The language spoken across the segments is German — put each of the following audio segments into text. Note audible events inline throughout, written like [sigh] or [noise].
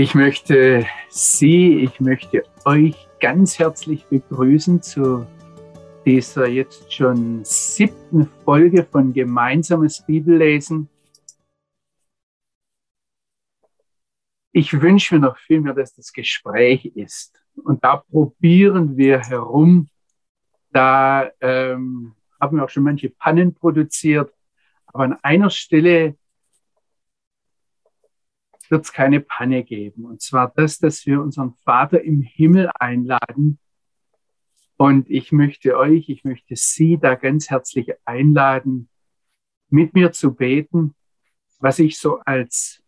Ich möchte Sie, ich möchte euch ganz herzlich begrüßen zu dieser jetzt schon siebten Folge von Gemeinsames Bibellesen. Ich wünsche mir noch viel mehr, dass das Gespräch ist. Und da probieren wir herum. Da ähm, haben wir auch schon manche Pannen produziert. Aber an einer Stelle wird es keine Panne geben. Und zwar das, dass wir unseren Vater im Himmel einladen. Und ich möchte euch, ich möchte Sie da ganz herzlich einladen, mit mir zu beten, was ich so als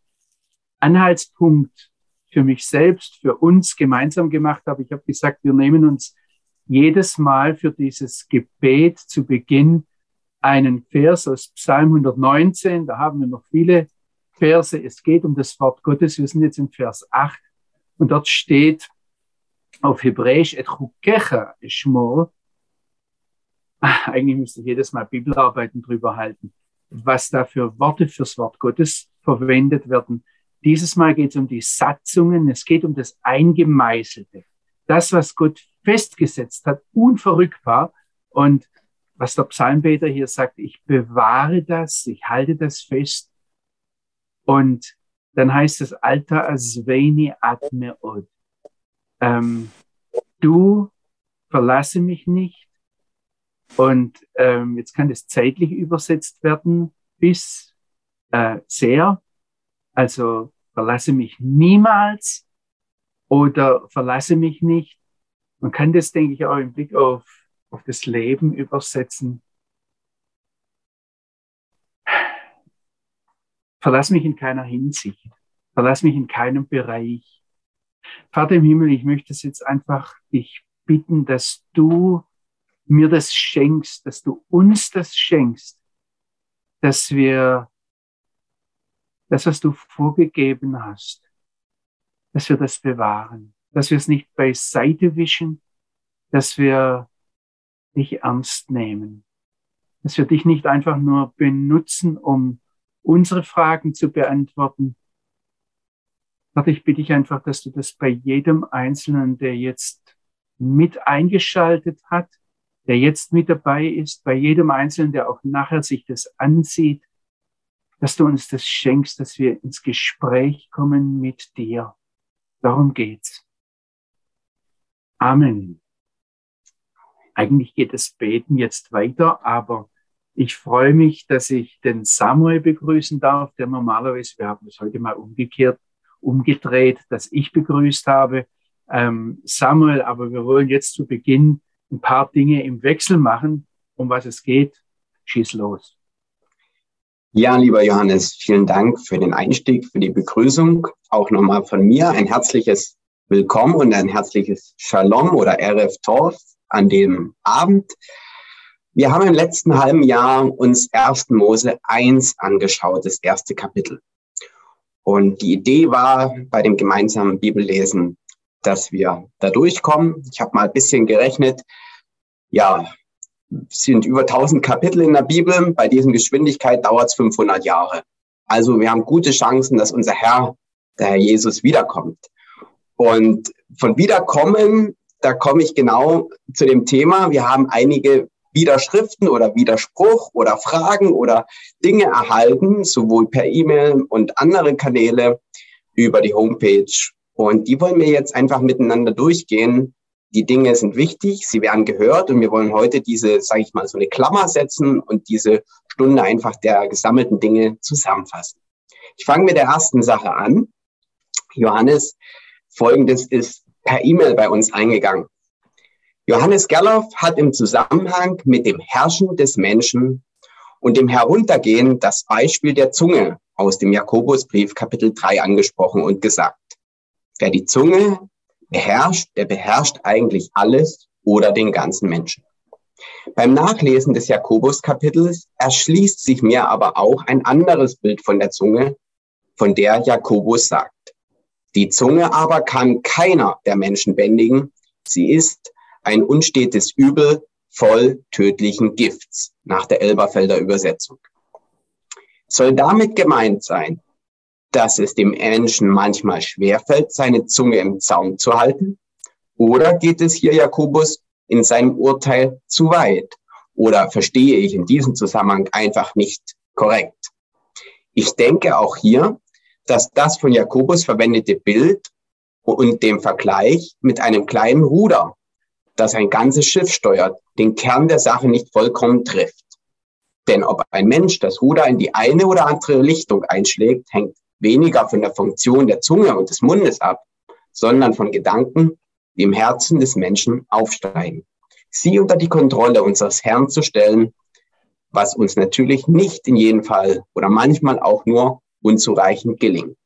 Anhaltspunkt für mich selbst, für uns gemeinsam gemacht habe. Ich habe gesagt, wir nehmen uns jedes Mal für dieses Gebet zu Beginn einen Vers aus Psalm 119. Da haben wir noch viele Verse. Es geht um das Wort Gottes. Wir sind jetzt im Vers 8 und dort steht auf Hebräisch et chukecha ishmor. Eigentlich müsste ich jedes Mal Bibelarbeiten drüber halten, was da für Worte fürs Wort Gottes verwendet werden. Dieses Mal geht es um die Satzungen, es geht um das Eingemeißelte. Das, was Gott festgesetzt hat, unverrückbar. Und was der Psalmbeter hier sagt, ich bewahre das, ich halte das fest und dann heißt es Alta Asveni Atmeod. Ähm, du verlasse mich nicht. Und ähm, jetzt kann das zeitlich übersetzt werden bis äh, sehr. Also verlasse mich niemals oder verlasse mich nicht. Man kann das, denke ich, auch im Blick auf, auf das Leben übersetzen. Verlass mich in keiner Hinsicht. Verlass mich in keinem Bereich. Vater im Himmel, ich möchte es jetzt einfach dich bitten, dass du mir das schenkst, dass du uns das schenkst, dass wir das, was du vorgegeben hast, dass wir das bewahren, dass wir es nicht beiseite wischen, dass wir dich ernst nehmen, dass wir dich nicht einfach nur benutzen, um unsere Fragen zu beantworten. Vater, ich bitte dich einfach, dass du das bei jedem Einzelnen, der jetzt mit eingeschaltet hat, der jetzt mit dabei ist, bei jedem Einzelnen, der auch nachher sich das ansieht, dass du uns das schenkst, dass wir ins Gespräch kommen mit dir. Darum geht's. Amen. Eigentlich geht das Beten jetzt weiter, aber ich freue mich, dass ich den Samuel begrüßen darf, der normalerweise, wir haben es heute mal umgekehrt, umgedreht, dass ich begrüßt habe. Ähm, Samuel, aber wir wollen jetzt zu Beginn ein paar Dinge im Wechsel machen. Um was es geht, schieß los. Ja, lieber Johannes, vielen Dank für den Einstieg, für die Begrüßung. Auch nochmal von mir ein herzliches Willkommen und ein herzliches Shalom oder Erev Tov an dem Abend. Wir haben im letzten halben Jahr uns 1. Mose 1 angeschaut, das erste Kapitel. Und die Idee war bei dem gemeinsamen Bibellesen, dass wir da durchkommen. Ich habe mal ein bisschen gerechnet. Ja, sind über 1000 Kapitel in der Bibel. Bei dieser Geschwindigkeit dauert es 500 Jahre. Also wir haben gute Chancen, dass unser Herr, der Herr Jesus, wiederkommt. Und von Wiederkommen, da komme ich genau zu dem Thema. Wir haben einige Widerschriften oder Widerspruch oder Fragen oder Dinge erhalten, sowohl per E-Mail und andere Kanäle über die Homepage. Und die wollen wir jetzt einfach miteinander durchgehen. Die Dinge sind wichtig, sie werden gehört und wir wollen heute diese, sage ich mal, so eine Klammer setzen und diese Stunde einfach der gesammelten Dinge zusammenfassen. Ich fange mit der ersten Sache an. Johannes, folgendes ist per E-Mail bei uns eingegangen. Johannes Gerloff hat im Zusammenhang mit dem Herrschen des Menschen und dem Heruntergehen das Beispiel der Zunge aus dem Jakobusbrief Kapitel 3 angesprochen und gesagt, wer die Zunge beherrscht, der beherrscht eigentlich alles oder den ganzen Menschen. Beim Nachlesen des Jakobuskapitels erschließt sich mir aber auch ein anderes Bild von der Zunge, von der Jakobus sagt. Die Zunge aber kann keiner der Menschen bändigen. Sie ist ein unstetes Übel voll tödlichen Gifts nach der Elberfelder Übersetzung. Soll damit gemeint sein, dass es dem Menschen manchmal schwerfällt, seine Zunge im Zaum zu halten? Oder geht es hier Jakobus in seinem Urteil zu weit? Oder verstehe ich in diesem Zusammenhang einfach nicht korrekt? Ich denke auch hier, dass das von Jakobus verwendete Bild und dem Vergleich mit einem kleinen Ruder, das ein ganzes Schiff steuert, den Kern der Sache nicht vollkommen trifft. Denn ob ein Mensch das Ruder in die eine oder andere Richtung einschlägt, hängt weniger von der Funktion der Zunge und des Mundes ab, sondern von Gedanken, die im Herzen des Menschen aufsteigen. Sie unter die Kontrolle unseres Herrn zu stellen, was uns natürlich nicht in jedem Fall oder manchmal auch nur unzureichend gelingt.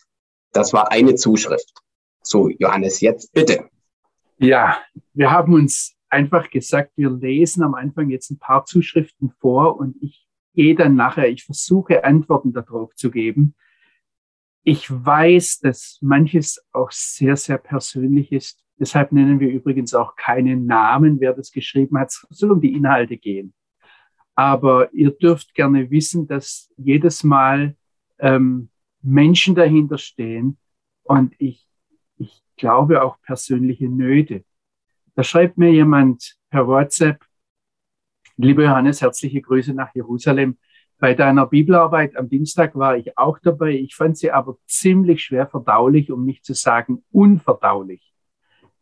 Das war eine Zuschrift. So, Johannes, jetzt bitte. Ja, wir haben uns einfach gesagt, wir lesen am Anfang jetzt ein paar Zuschriften vor und ich gehe dann nachher, ich versuche Antworten darauf zu geben. Ich weiß, dass manches auch sehr, sehr persönlich ist. Deshalb nennen wir übrigens auch keinen Namen, wer das geschrieben hat. Es soll um die Inhalte gehen. Aber ihr dürft gerne wissen, dass jedes Mal ähm, Menschen dahinter stehen und ich, glaube auch persönliche Nöte. Da schreibt mir jemand per WhatsApp, lieber Johannes, herzliche Grüße nach Jerusalem. Bei deiner Bibelarbeit am Dienstag war ich auch dabei. Ich fand sie aber ziemlich schwer verdaulich, um nicht zu sagen unverdaulich.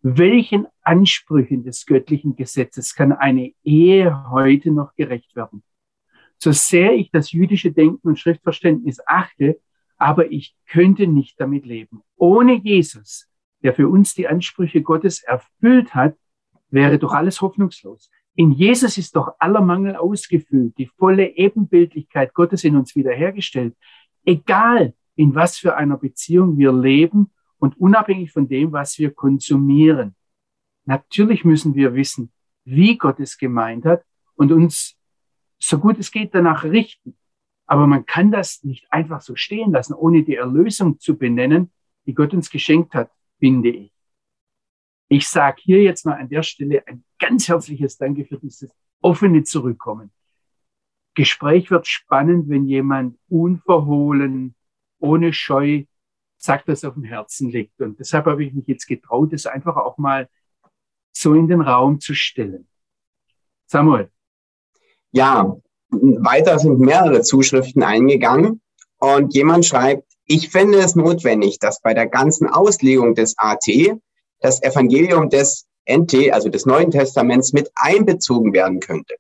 Welchen Ansprüchen des göttlichen Gesetzes kann eine Ehe heute noch gerecht werden? So sehr ich das jüdische Denken und Schriftverständnis achte, aber ich könnte nicht damit leben. Ohne Jesus, der für uns die Ansprüche Gottes erfüllt hat, wäre doch alles hoffnungslos. In Jesus ist doch aller Mangel ausgefüllt, die volle Ebenbildlichkeit Gottes in uns wiederhergestellt. Egal, in was für einer Beziehung wir leben und unabhängig von dem, was wir konsumieren. Natürlich müssen wir wissen, wie Gott es gemeint hat und uns so gut es geht danach richten. Aber man kann das nicht einfach so stehen lassen, ohne die Erlösung zu benennen, die Gott uns geschenkt hat, finde ich. Ich sage hier jetzt mal an der Stelle ein ganz herzliches Danke für dieses offene Zurückkommen. Gespräch wird spannend, wenn jemand unverhohlen, ohne Scheu sagt, was auf dem Herzen liegt. Und deshalb habe ich mich jetzt getraut, es einfach auch mal so in den Raum zu stellen. Samuel. Ja, weiter sind mehrere Zuschriften eingegangen und jemand schreibt, ich finde es notwendig, dass bei der ganzen Auslegung des AT das Evangelium des NT, also des Neuen Testaments, mit einbezogen werden könnte.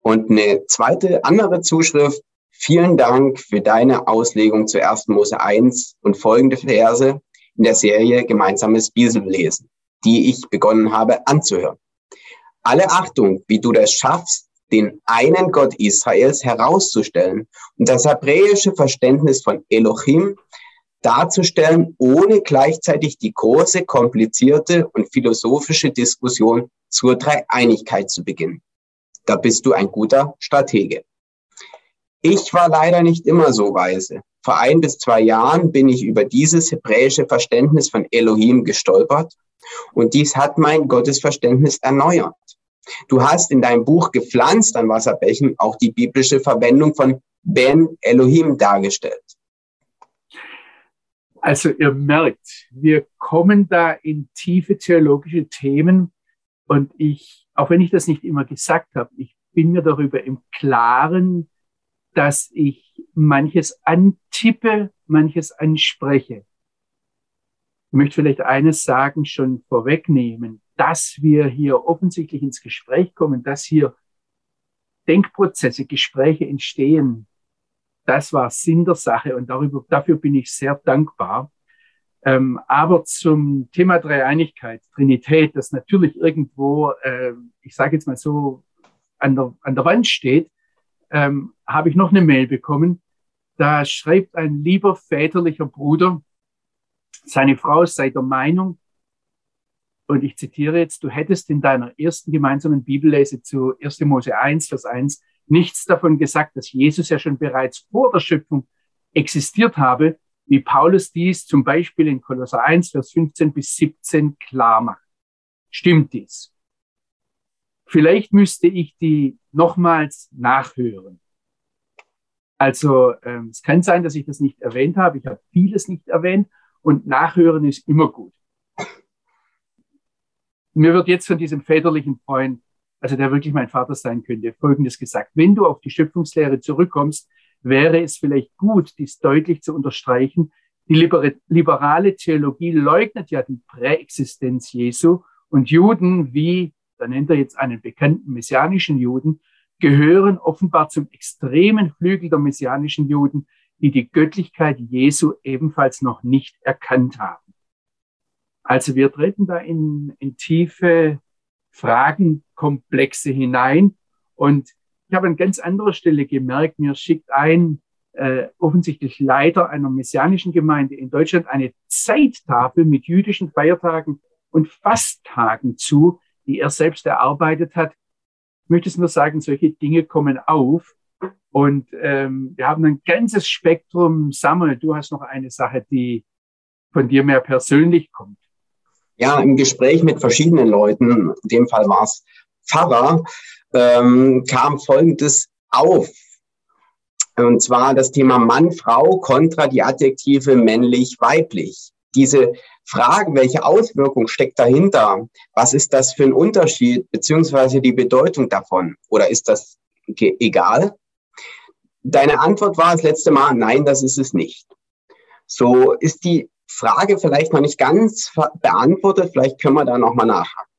Und eine zweite, andere Zuschrift, vielen Dank für deine Auslegung zu 1. Mose 1 und folgende Verse in der Serie Gemeinsames Bibellesen, die ich begonnen habe anzuhören. Alle Achtung, wie du das schaffst, den einen Gott Israels herauszustellen und das hebräische Verständnis von Elohim darzustellen, ohne gleichzeitig die große, komplizierte und philosophische Diskussion zur Dreieinigkeit zu beginnen. Da bist du ein guter Stratege. Ich war leider nicht immer so weise. Vor ein bis zwei Jahren bin ich über dieses hebräische Verständnis von Elohim gestolpert und dies hat mein Gottesverständnis erneuert. Du hast in deinem Buch Gepflanzt an Wasserbächen auch die biblische Verwendung von Ben Elohim dargestellt. Also ihr merkt, wir kommen da in tiefe theologische Themen und ich, auch wenn ich das nicht immer gesagt habe, ich bin mir darüber im Klaren, dass ich manches antippe, manches anspreche. Ich möchte vielleicht eines sagen, schon vorwegnehmen, dass wir hier offensichtlich ins Gespräch kommen, dass hier Denkprozesse, Gespräche entstehen, das war Sinn der Sache und darüber, dafür bin ich sehr dankbar. Ähm, aber zum Thema Dreieinigkeit, Trinität, das natürlich irgendwo, äh, ich sage jetzt mal so, an der, an der Wand steht, ähm, habe ich noch eine Mail bekommen. Da schreibt ein lieber väterlicher Bruder, seine Frau sei der Meinung, und ich zitiere jetzt, du hättest in deiner ersten gemeinsamen Bibellese zu 1. Mose 1, Vers 1 nichts davon gesagt, dass Jesus ja schon bereits vor der Schöpfung existiert habe, wie Paulus dies zum Beispiel in Kolosser 1, Vers 15 bis 17 klar macht. Stimmt dies? Vielleicht müsste ich die nochmals nachhören. Also ähm, es kann sein, dass ich das nicht erwähnt habe. Ich habe vieles nicht erwähnt und Nachhören ist immer gut. Mir wird jetzt von diesem väterlichen Freund, also der wirklich mein Vater sein könnte, Folgendes gesagt. Wenn du auf die Schöpfungslehre zurückkommst, wäre es vielleicht gut, dies deutlich zu unterstreichen. Die liberale Theologie leugnet ja die Präexistenz Jesu und Juden, wie, da nennt er jetzt einen bekannten messianischen Juden, gehören offenbar zum extremen Flügel der messianischen Juden, die die Göttlichkeit Jesu ebenfalls noch nicht erkannt haben. Also wir treten da in, in tiefe Fragenkomplexe hinein. Und ich habe an ganz anderer Stelle gemerkt, mir schickt ein äh, offensichtlich Leiter einer messianischen Gemeinde in Deutschland eine Zeittafel mit jüdischen Feiertagen und Fasttagen zu, die er selbst erarbeitet hat. Ich möchte es nur sagen, solche Dinge kommen auf. Und ähm, wir haben ein ganzes Spektrum. Samuel, du hast noch eine Sache, die von dir mehr persönlich kommt. Ja, im Gespräch mit verschiedenen Leuten, in dem Fall war es Pfarrer, ähm, kam Folgendes auf. Und zwar das Thema Mann, Frau kontra die Adjektive männlich, weiblich. Diese Frage, welche Auswirkung steckt dahinter? Was ist das für ein Unterschied, beziehungsweise die Bedeutung davon? Oder ist das egal? Deine Antwort war das letzte Mal, nein, das ist es nicht. So ist die Frage vielleicht noch nicht ganz beantwortet. Vielleicht können wir da nochmal nachhaken.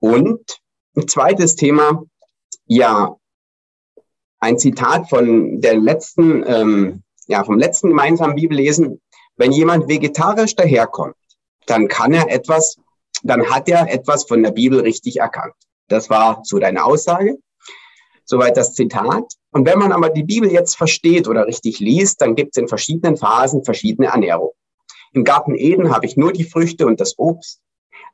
Und ein zweites Thema, ja, ein Zitat von der letzten, ähm, ja, vom letzten gemeinsamen Bibellesen. Wenn jemand vegetarisch daherkommt, dann kann er etwas, dann hat er etwas von der Bibel richtig erkannt. Das war so deine Aussage. Soweit das Zitat. Und wenn man aber die Bibel jetzt versteht oder richtig liest, dann gibt es in verschiedenen Phasen verschiedene Ernährung. Im Garten Eden habe ich nur die Früchte und das Obst.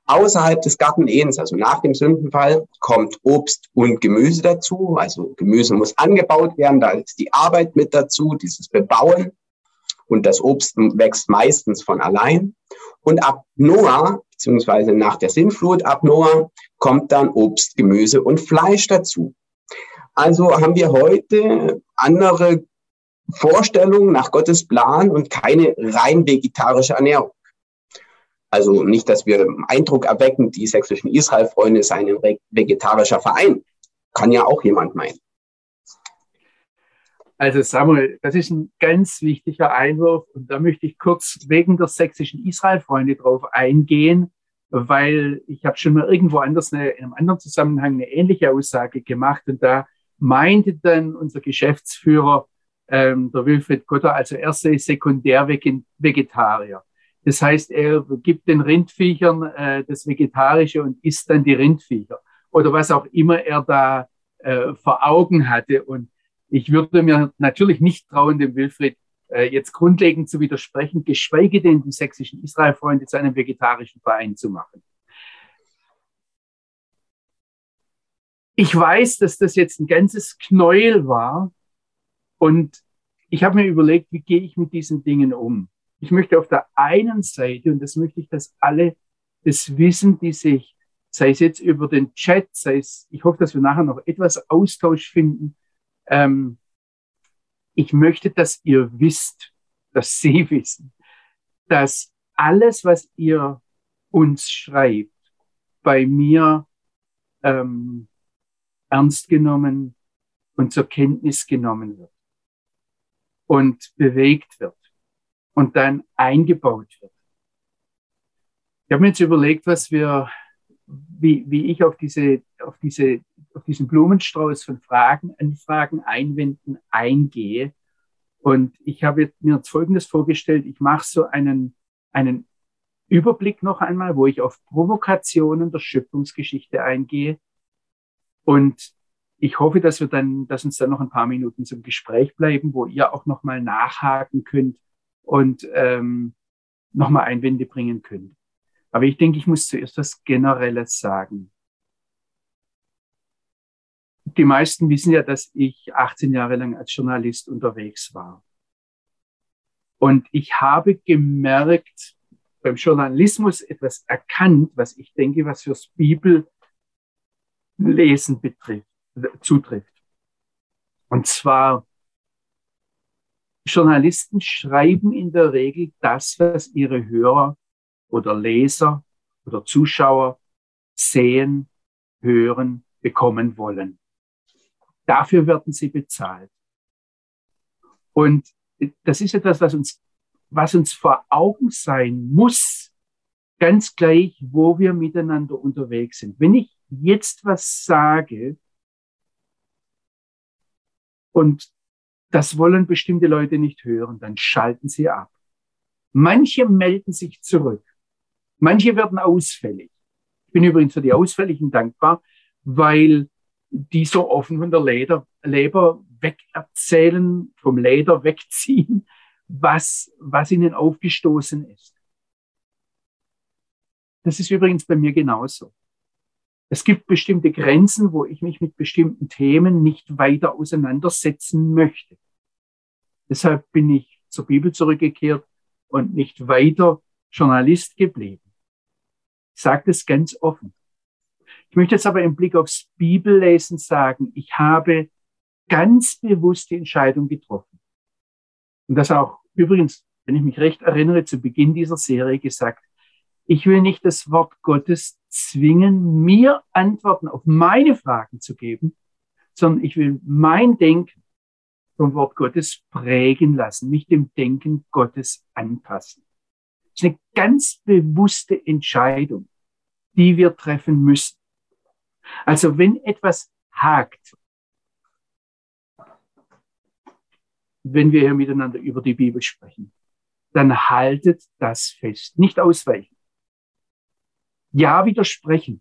Außerhalb des Garten Edens, also nach dem Sündenfall, kommt Obst und Gemüse dazu. Also Gemüse muss angebaut werden, da ist die Arbeit mit dazu, dieses Bebauen. Und das Obst wächst meistens von allein. Und ab Noah, beziehungsweise nach der Sintflut ab Noah, kommt dann Obst, Gemüse und Fleisch dazu. Also haben wir heute andere Vorstellung nach Gottes Plan und keine rein vegetarische Ernährung. Also nicht, dass wir Eindruck erwecken, die sächsischen Israel-Freunde seien ein vegetarischer Verein. Kann ja auch jemand meinen. Also Samuel, das ist ein ganz wichtiger Einwurf und da möchte ich kurz wegen der sächsischen Israel-Freunde drauf eingehen, weil ich habe schon mal irgendwo anders eine, in einem anderen Zusammenhang eine ähnliche Aussage gemacht und da meinte dann unser Geschäftsführer, ähm, der Wilfried Gotter, also er sei Sekundär-Vegetarier. Das heißt, er gibt den Rindviechern äh, das Vegetarische und isst dann die Rindviecher. Oder was auch immer er da äh, vor Augen hatte. Und ich würde mir natürlich nicht trauen, dem Wilfried äh, jetzt grundlegend zu widersprechen, geschweige denn die sächsischen Israelfreunde zu einem vegetarischen Verein zu machen. Ich weiß, dass das jetzt ein ganzes Knäuel war, und ich habe mir überlegt, wie gehe ich mit diesen Dingen um? Ich möchte auf der einen Seite, und das möchte ich, dass alle das wissen, die sich, sei es jetzt über den Chat, sei es, ich hoffe, dass wir nachher noch etwas Austausch finden. Ähm, ich möchte, dass ihr wisst, dass [laughs] Sie wissen, dass alles, was ihr uns schreibt, bei mir ähm, ernst genommen und zur Kenntnis genommen wird und bewegt wird und dann eingebaut wird. Ich habe mir jetzt überlegt, was wir, wie, wie ich auf diese, auf diese, auf diesen Blumenstrauß von Fragen, Anfragen, Einwänden eingehe. Und ich habe mir jetzt Folgendes vorgestellt. Ich mache so einen, einen Überblick noch einmal, wo ich auf Provokationen der Schöpfungsgeschichte eingehe und ich hoffe, dass wir dann, dass uns dann noch ein paar Minuten zum Gespräch bleiben, wo ihr auch nochmal nachhaken könnt und ähm, nochmal Einwände bringen könnt. Aber ich denke, ich muss zuerst was Generelles sagen. Die meisten wissen ja, dass ich 18 Jahre lang als Journalist unterwegs war. Und ich habe gemerkt, beim Journalismus etwas erkannt, was ich denke, was fürs Bibellesen betrifft zutrifft. Und zwar, Journalisten schreiben in der Regel das, was ihre Hörer oder Leser oder Zuschauer sehen, hören, bekommen wollen. Dafür werden sie bezahlt. Und das ist etwas, was uns, was uns vor Augen sein muss, ganz gleich, wo wir miteinander unterwegs sind. Wenn ich jetzt was sage und das wollen bestimmte Leute nicht hören, dann schalten sie ab. Manche melden sich zurück. Manche werden ausfällig. Ich bin übrigens für die Ausfälligen dankbar, weil die so offen von der Leder, Leber wegerzählen, vom Leder wegziehen, was, was ihnen aufgestoßen ist. Das ist übrigens bei mir genauso. Es gibt bestimmte Grenzen, wo ich mich mit bestimmten Themen nicht weiter auseinandersetzen möchte. Deshalb bin ich zur Bibel zurückgekehrt und nicht weiter Journalist geblieben. Ich sage das ganz offen. Ich möchte jetzt aber im Blick aufs Bibellesen sagen, ich habe ganz bewusst die Entscheidung getroffen. Und das auch übrigens, wenn ich mich recht erinnere, zu Beginn dieser Serie gesagt, ich will nicht das Wort Gottes zwingen, mir Antworten auf meine Fragen zu geben, sondern ich will mein Denken vom Wort Gottes prägen lassen, mich dem Denken Gottes anpassen. Das ist eine ganz bewusste Entscheidung, die wir treffen müssen. Also wenn etwas hakt, wenn wir hier miteinander über die Bibel sprechen, dann haltet das fest, nicht ausweichen. Ja widersprechen.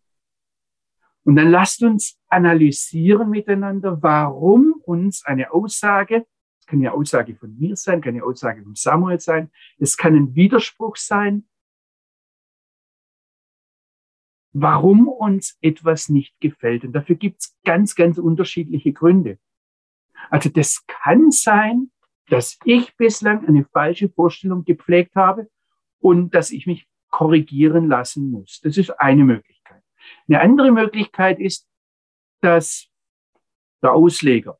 Und dann lasst uns analysieren miteinander, warum uns eine Aussage, es kann ja Aussage von mir sein, kann eine Aussage von Samuel sein, es kann ein Widerspruch sein, warum uns etwas nicht gefällt. Und dafür gibt es ganz, ganz unterschiedliche Gründe. Also das kann sein, dass ich bislang eine falsche Vorstellung gepflegt habe und dass ich mich korrigieren lassen muss. Das ist eine Möglichkeit. Eine andere Möglichkeit ist, dass der Ausleger,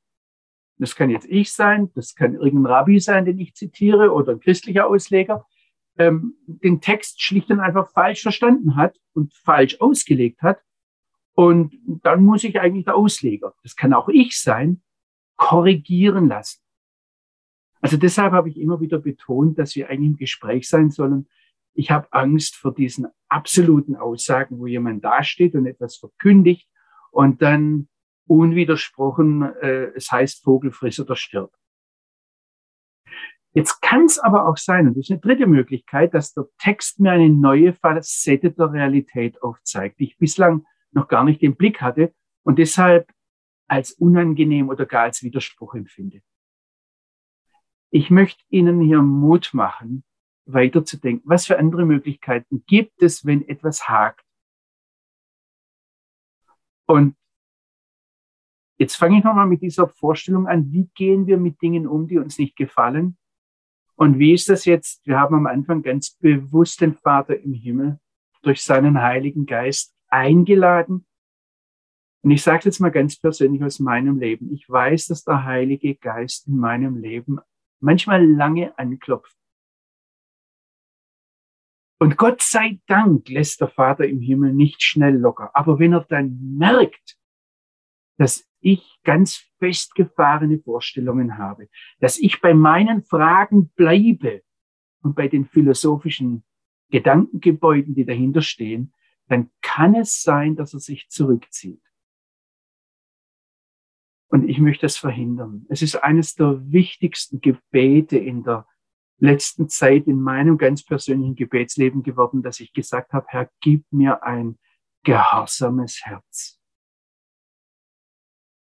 das kann jetzt ich sein, das kann irgendein Rabbi sein, den ich zitiere, oder ein christlicher Ausleger, ähm, den Text schlicht und einfach falsch verstanden hat und falsch ausgelegt hat. Und dann muss ich eigentlich der Ausleger, das kann auch ich sein, korrigieren lassen. Also deshalb habe ich immer wieder betont, dass wir eigentlich im Gespräch sein sollen. Ich habe Angst vor diesen absoluten Aussagen, wo jemand dasteht und etwas verkündigt und dann unwidersprochen, äh, es heißt Vogel friss oder stirb. Jetzt kann es aber auch sein, und das ist eine dritte Möglichkeit, dass der Text mir eine neue Facette der Realität aufzeigt, die ich bislang noch gar nicht im Blick hatte und deshalb als unangenehm oder gar als Widerspruch empfinde. Ich möchte Ihnen hier Mut machen, weiterzudenken. Was für andere Möglichkeiten gibt es, wenn etwas hakt? Und jetzt fange ich nochmal mit dieser Vorstellung an, wie gehen wir mit Dingen um, die uns nicht gefallen? Und wie ist das jetzt? Wir haben am Anfang ganz bewusst den Vater im Himmel durch seinen Heiligen Geist eingeladen. Und ich sage es jetzt mal ganz persönlich aus meinem Leben. Ich weiß, dass der Heilige Geist in meinem Leben manchmal lange anklopft. Und Gott sei Dank lässt der Vater im Himmel nicht schnell locker. Aber wenn er dann merkt, dass ich ganz festgefahrene Vorstellungen habe, dass ich bei meinen Fragen bleibe und bei den philosophischen Gedankengebäuden, die dahinter stehen, dann kann es sein, dass er sich zurückzieht. Und ich möchte das verhindern. Es ist eines der wichtigsten Gebete in der letzten Zeit in meinem ganz persönlichen Gebetsleben geworden, dass ich gesagt habe, Herr, gib mir ein gehorsames Herz.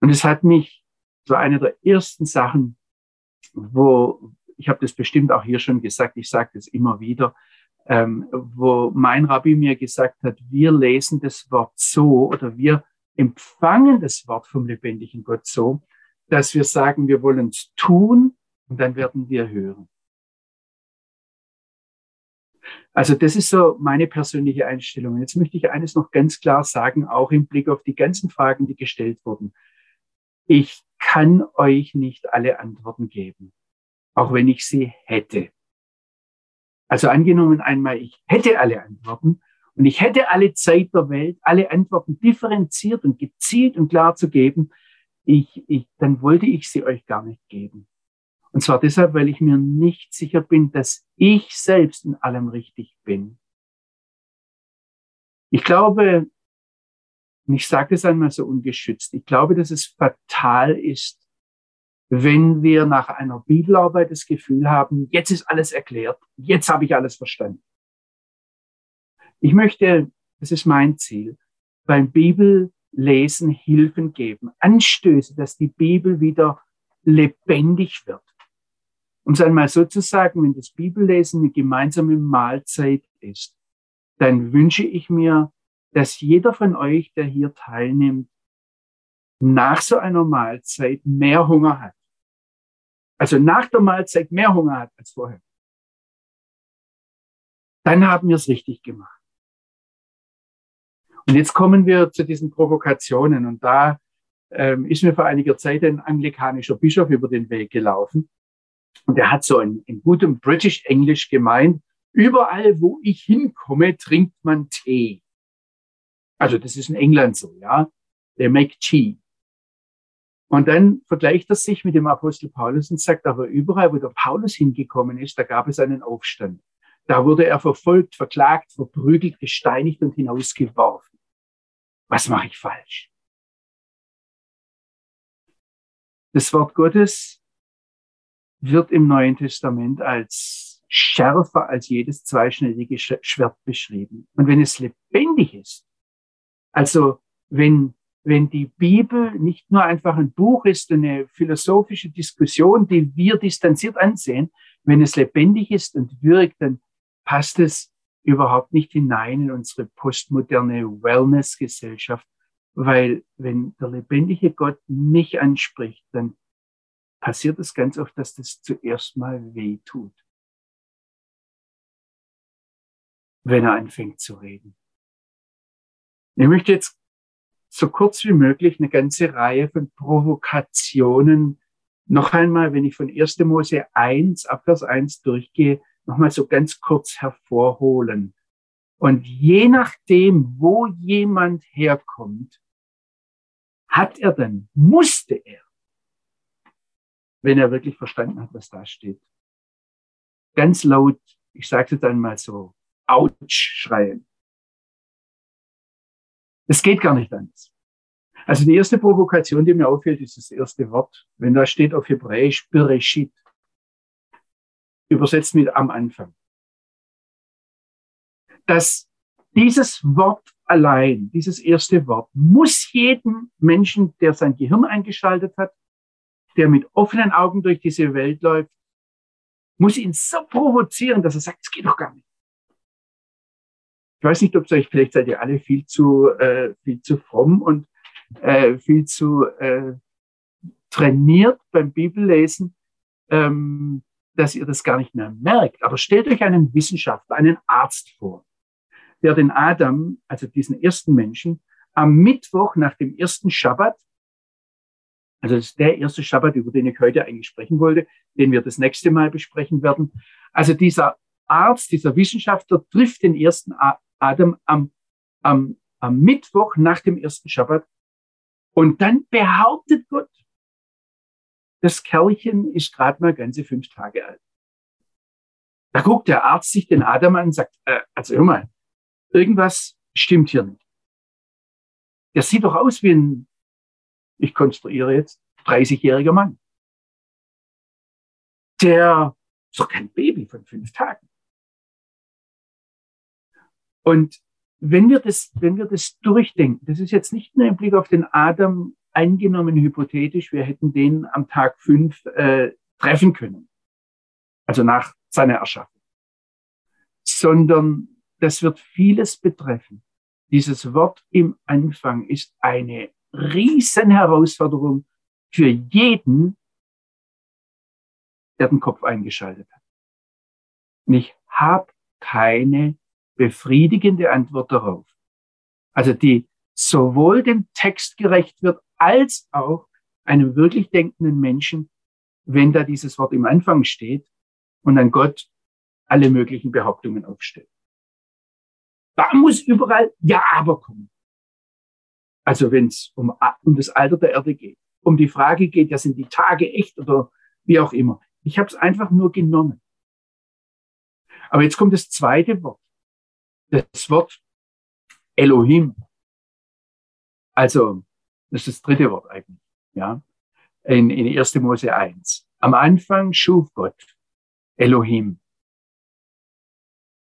Und es hat mich so eine der ersten Sachen, wo, ich habe das bestimmt auch hier schon gesagt, ich sage das immer wieder, ähm, wo mein Rabbi mir gesagt hat, wir lesen das Wort so oder wir empfangen das Wort vom lebendigen Gott so, dass wir sagen, wir wollen es tun und dann werden wir hören. Also das ist so meine persönliche Einstellung. Jetzt möchte ich eines noch ganz klar sagen, auch im Blick auf die ganzen Fragen, die gestellt wurden. Ich kann euch nicht alle Antworten geben. auch wenn ich sie hätte. Also angenommen einmal, ich hätte alle Antworten und ich hätte alle Zeit der Welt, alle Antworten differenziert und gezielt und klar zu geben, ich, ich, dann wollte ich sie euch gar nicht geben. Und zwar deshalb, weil ich mir nicht sicher bin, dass ich selbst in allem richtig bin. Ich glaube, und ich sage es einmal so ungeschützt, ich glaube, dass es fatal ist, wenn wir nach einer Bibelarbeit das Gefühl haben, jetzt ist alles erklärt, jetzt habe ich alles verstanden. Ich möchte, das ist mein Ziel, beim Bibellesen Hilfen geben, Anstöße, dass die Bibel wieder lebendig wird. Um es einmal so zu sagen, wenn das Bibellesen eine gemeinsame Mahlzeit ist, dann wünsche ich mir, dass jeder von euch, der hier teilnimmt, nach so einer Mahlzeit mehr Hunger hat. Also nach der Mahlzeit mehr Hunger hat als vorher. Dann haben wir es richtig gemacht. Und jetzt kommen wir zu diesen Provokationen. Und da ähm, ist mir vor einiger Zeit ein anglikanischer Bischof über den Weg gelaufen. Und er hat so in, in gutem British English gemeint, überall, wo ich hinkomme, trinkt man Tee. Also das ist in England so, ja. They make tea. Und dann vergleicht er sich mit dem Apostel Paulus und sagt, aber überall, wo der Paulus hingekommen ist, da gab es einen Aufstand. Da wurde er verfolgt, verklagt, verprügelt, gesteinigt und hinausgeworfen. Was mache ich falsch? Das Wort Gottes wird im Neuen Testament als schärfer als jedes zweischneidige Schwert beschrieben. Und wenn es lebendig ist, also wenn wenn die Bibel nicht nur einfach ein Buch ist, eine philosophische Diskussion, die wir distanziert ansehen, wenn es lebendig ist und wirkt, dann passt es überhaupt nicht hinein in unsere postmoderne Wellness-Gesellschaft, weil wenn der lebendige Gott mich anspricht, dann passiert es ganz oft, dass das zuerst mal weh tut, wenn er anfängt zu reden. Ich möchte jetzt so kurz wie möglich eine ganze Reihe von Provokationen noch einmal, wenn ich von 1. Mose 1, Abvers 1 durchgehe, nochmal so ganz kurz hervorholen. Und je nachdem, wo jemand herkommt, hat er dann, musste er, wenn er wirklich verstanden hat, was da steht, ganz laut, ich sage es dann mal so, ouch schreien. Es geht gar nicht anders. Also die erste Provokation, die mir auffällt, ist das erste Wort. Wenn da steht auf Hebräisch Bereshit, übersetzt mit am Anfang. Dass dieses Wort allein, dieses erste Wort, muss jeden Menschen, der sein Gehirn eingeschaltet hat, der mit offenen Augen durch diese Welt läuft, muss ihn so provozieren, dass er sagt, es geht doch gar nicht. Ich weiß nicht, ob es euch, vielleicht seid ihr alle viel zu, äh, viel zu fromm und äh, viel zu äh, trainiert beim Bibellesen, ähm, dass ihr das gar nicht mehr merkt. Aber stellt euch einen Wissenschaftler, einen Arzt vor, der den Adam, also diesen ersten Menschen, am Mittwoch nach dem ersten Schabbat, also das ist der erste Schabbat, über den ich heute eigentlich sprechen wollte, den wir das nächste Mal besprechen werden. Also dieser Arzt, dieser Wissenschaftler trifft den ersten Adam am, am, am Mittwoch nach dem ersten Schabbat. Und dann behauptet Gott, das Kerlchen ist gerade mal ganze fünf Tage alt. Da guckt der Arzt sich den Adam an und sagt, äh, also hör mal, irgendwas stimmt hier nicht. Der sieht doch aus wie ein, ich konstruiere jetzt, 30-jähriger Mann. Der ist doch kein Baby von fünf Tagen. Und wenn wir das, wenn wir das durchdenken, das ist jetzt nicht nur im Blick auf den Adam eingenommen hypothetisch, wir hätten den am Tag fünf äh, treffen können, also nach seiner Erschaffung, sondern das wird vieles betreffen. Dieses Wort im Anfang ist eine riesen Herausforderung für jeden, der den Kopf eingeschaltet hat. Und ich habe keine befriedigende Antwort darauf. Also die sowohl dem Text gerecht wird, als auch einem wirklich denkenden Menschen wenn da dieses Wort im Anfang steht und dann Gott alle möglichen Behauptungen aufstellt. Da muss überall Ja, aber kommen. Also wenn es um, um das Alter der Erde geht, um die Frage geht, ja sind die Tage echt oder wie auch immer. Ich habe es einfach nur genommen. Aber jetzt kommt das zweite Wort. Das Wort Elohim. Also, das ist das dritte Wort eigentlich, ja. In, in 1. Mose 1. Am Anfang schuf Gott Elohim.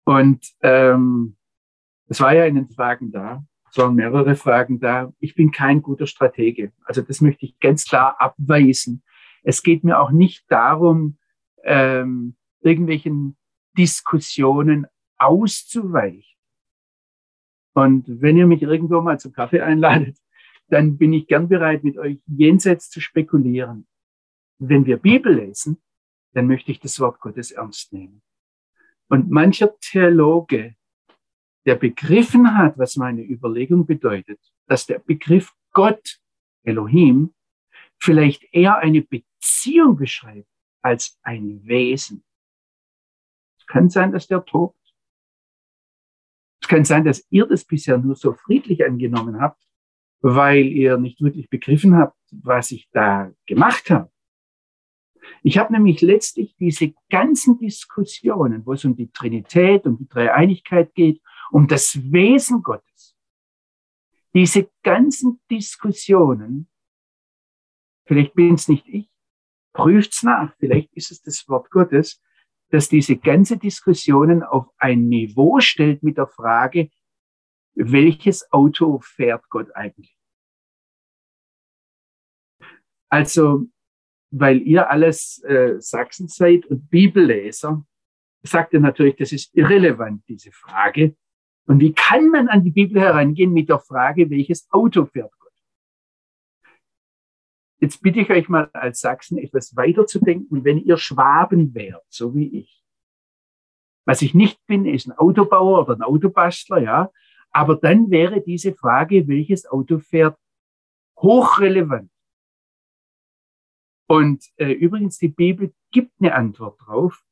Und ähm, es war ja in den Fragen da, es waren mehrere Fragen da. Ich bin kein guter Stratege. Also das möchte ich ganz klar abweisen. Es geht mir auch nicht darum, ähm, irgendwelchen Diskussionen auszuweichen. Und wenn ihr mich irgendwo mal zum Kaffee einladet, dann bin ich gern bereit, mit euch jenseits zu spekulieren. Wenn wir Bibel lesen, dann möchte ich das Wort Gottes ernst nehmen. Und mancher Theologe der begriffen hat, was meine Überlegung bedeutet, dass der Begriff Gott, Elohim, vielleicht eher eine Beziehung beschreibt als ein Wesen. Es kann sein, dass der tobt. Es kann sein, dass ihr das bisher nur so friedlich angenommen habt, weil ihr nicht wirklich begriffen habt, was ich da gemacht habe. Ich habe nämlich letztlich diese ganzen Diskussionen, wo es um die Trinität, um die Dreieinigkeit geht um das Wesen Gottes. Diese ganzen Diskussionen, vielleicht bin es nicht ich, prüft's nach, vielleicht ist es das Wort Gottes, dass diese ganze Diskussionen auf ein Niveau stellt mit der Frage, welches Auto fährt Gott eigentlich? Also, weil ihr alles äh, Sachsen seid und Bibelleser, sagt ihr natürlich, das ist irrelevant, diese Frage. Und wie kann man an die Bibel herangehen mit der Frage, welches Auto fährt Gott? Jetzt bitte ich euch mal als Sachsen etwas weiter zu denken, wenn ihr Schwaben wärt, so wie ich. Was ich nicht bin, ist ein Autobauer oder ein Autobastler, ja. Aber dann wäre diese Frage, welches Auto fährt, hochrelevant. Und äh, übrigens, die Bibel gibt eine Antwort drauf.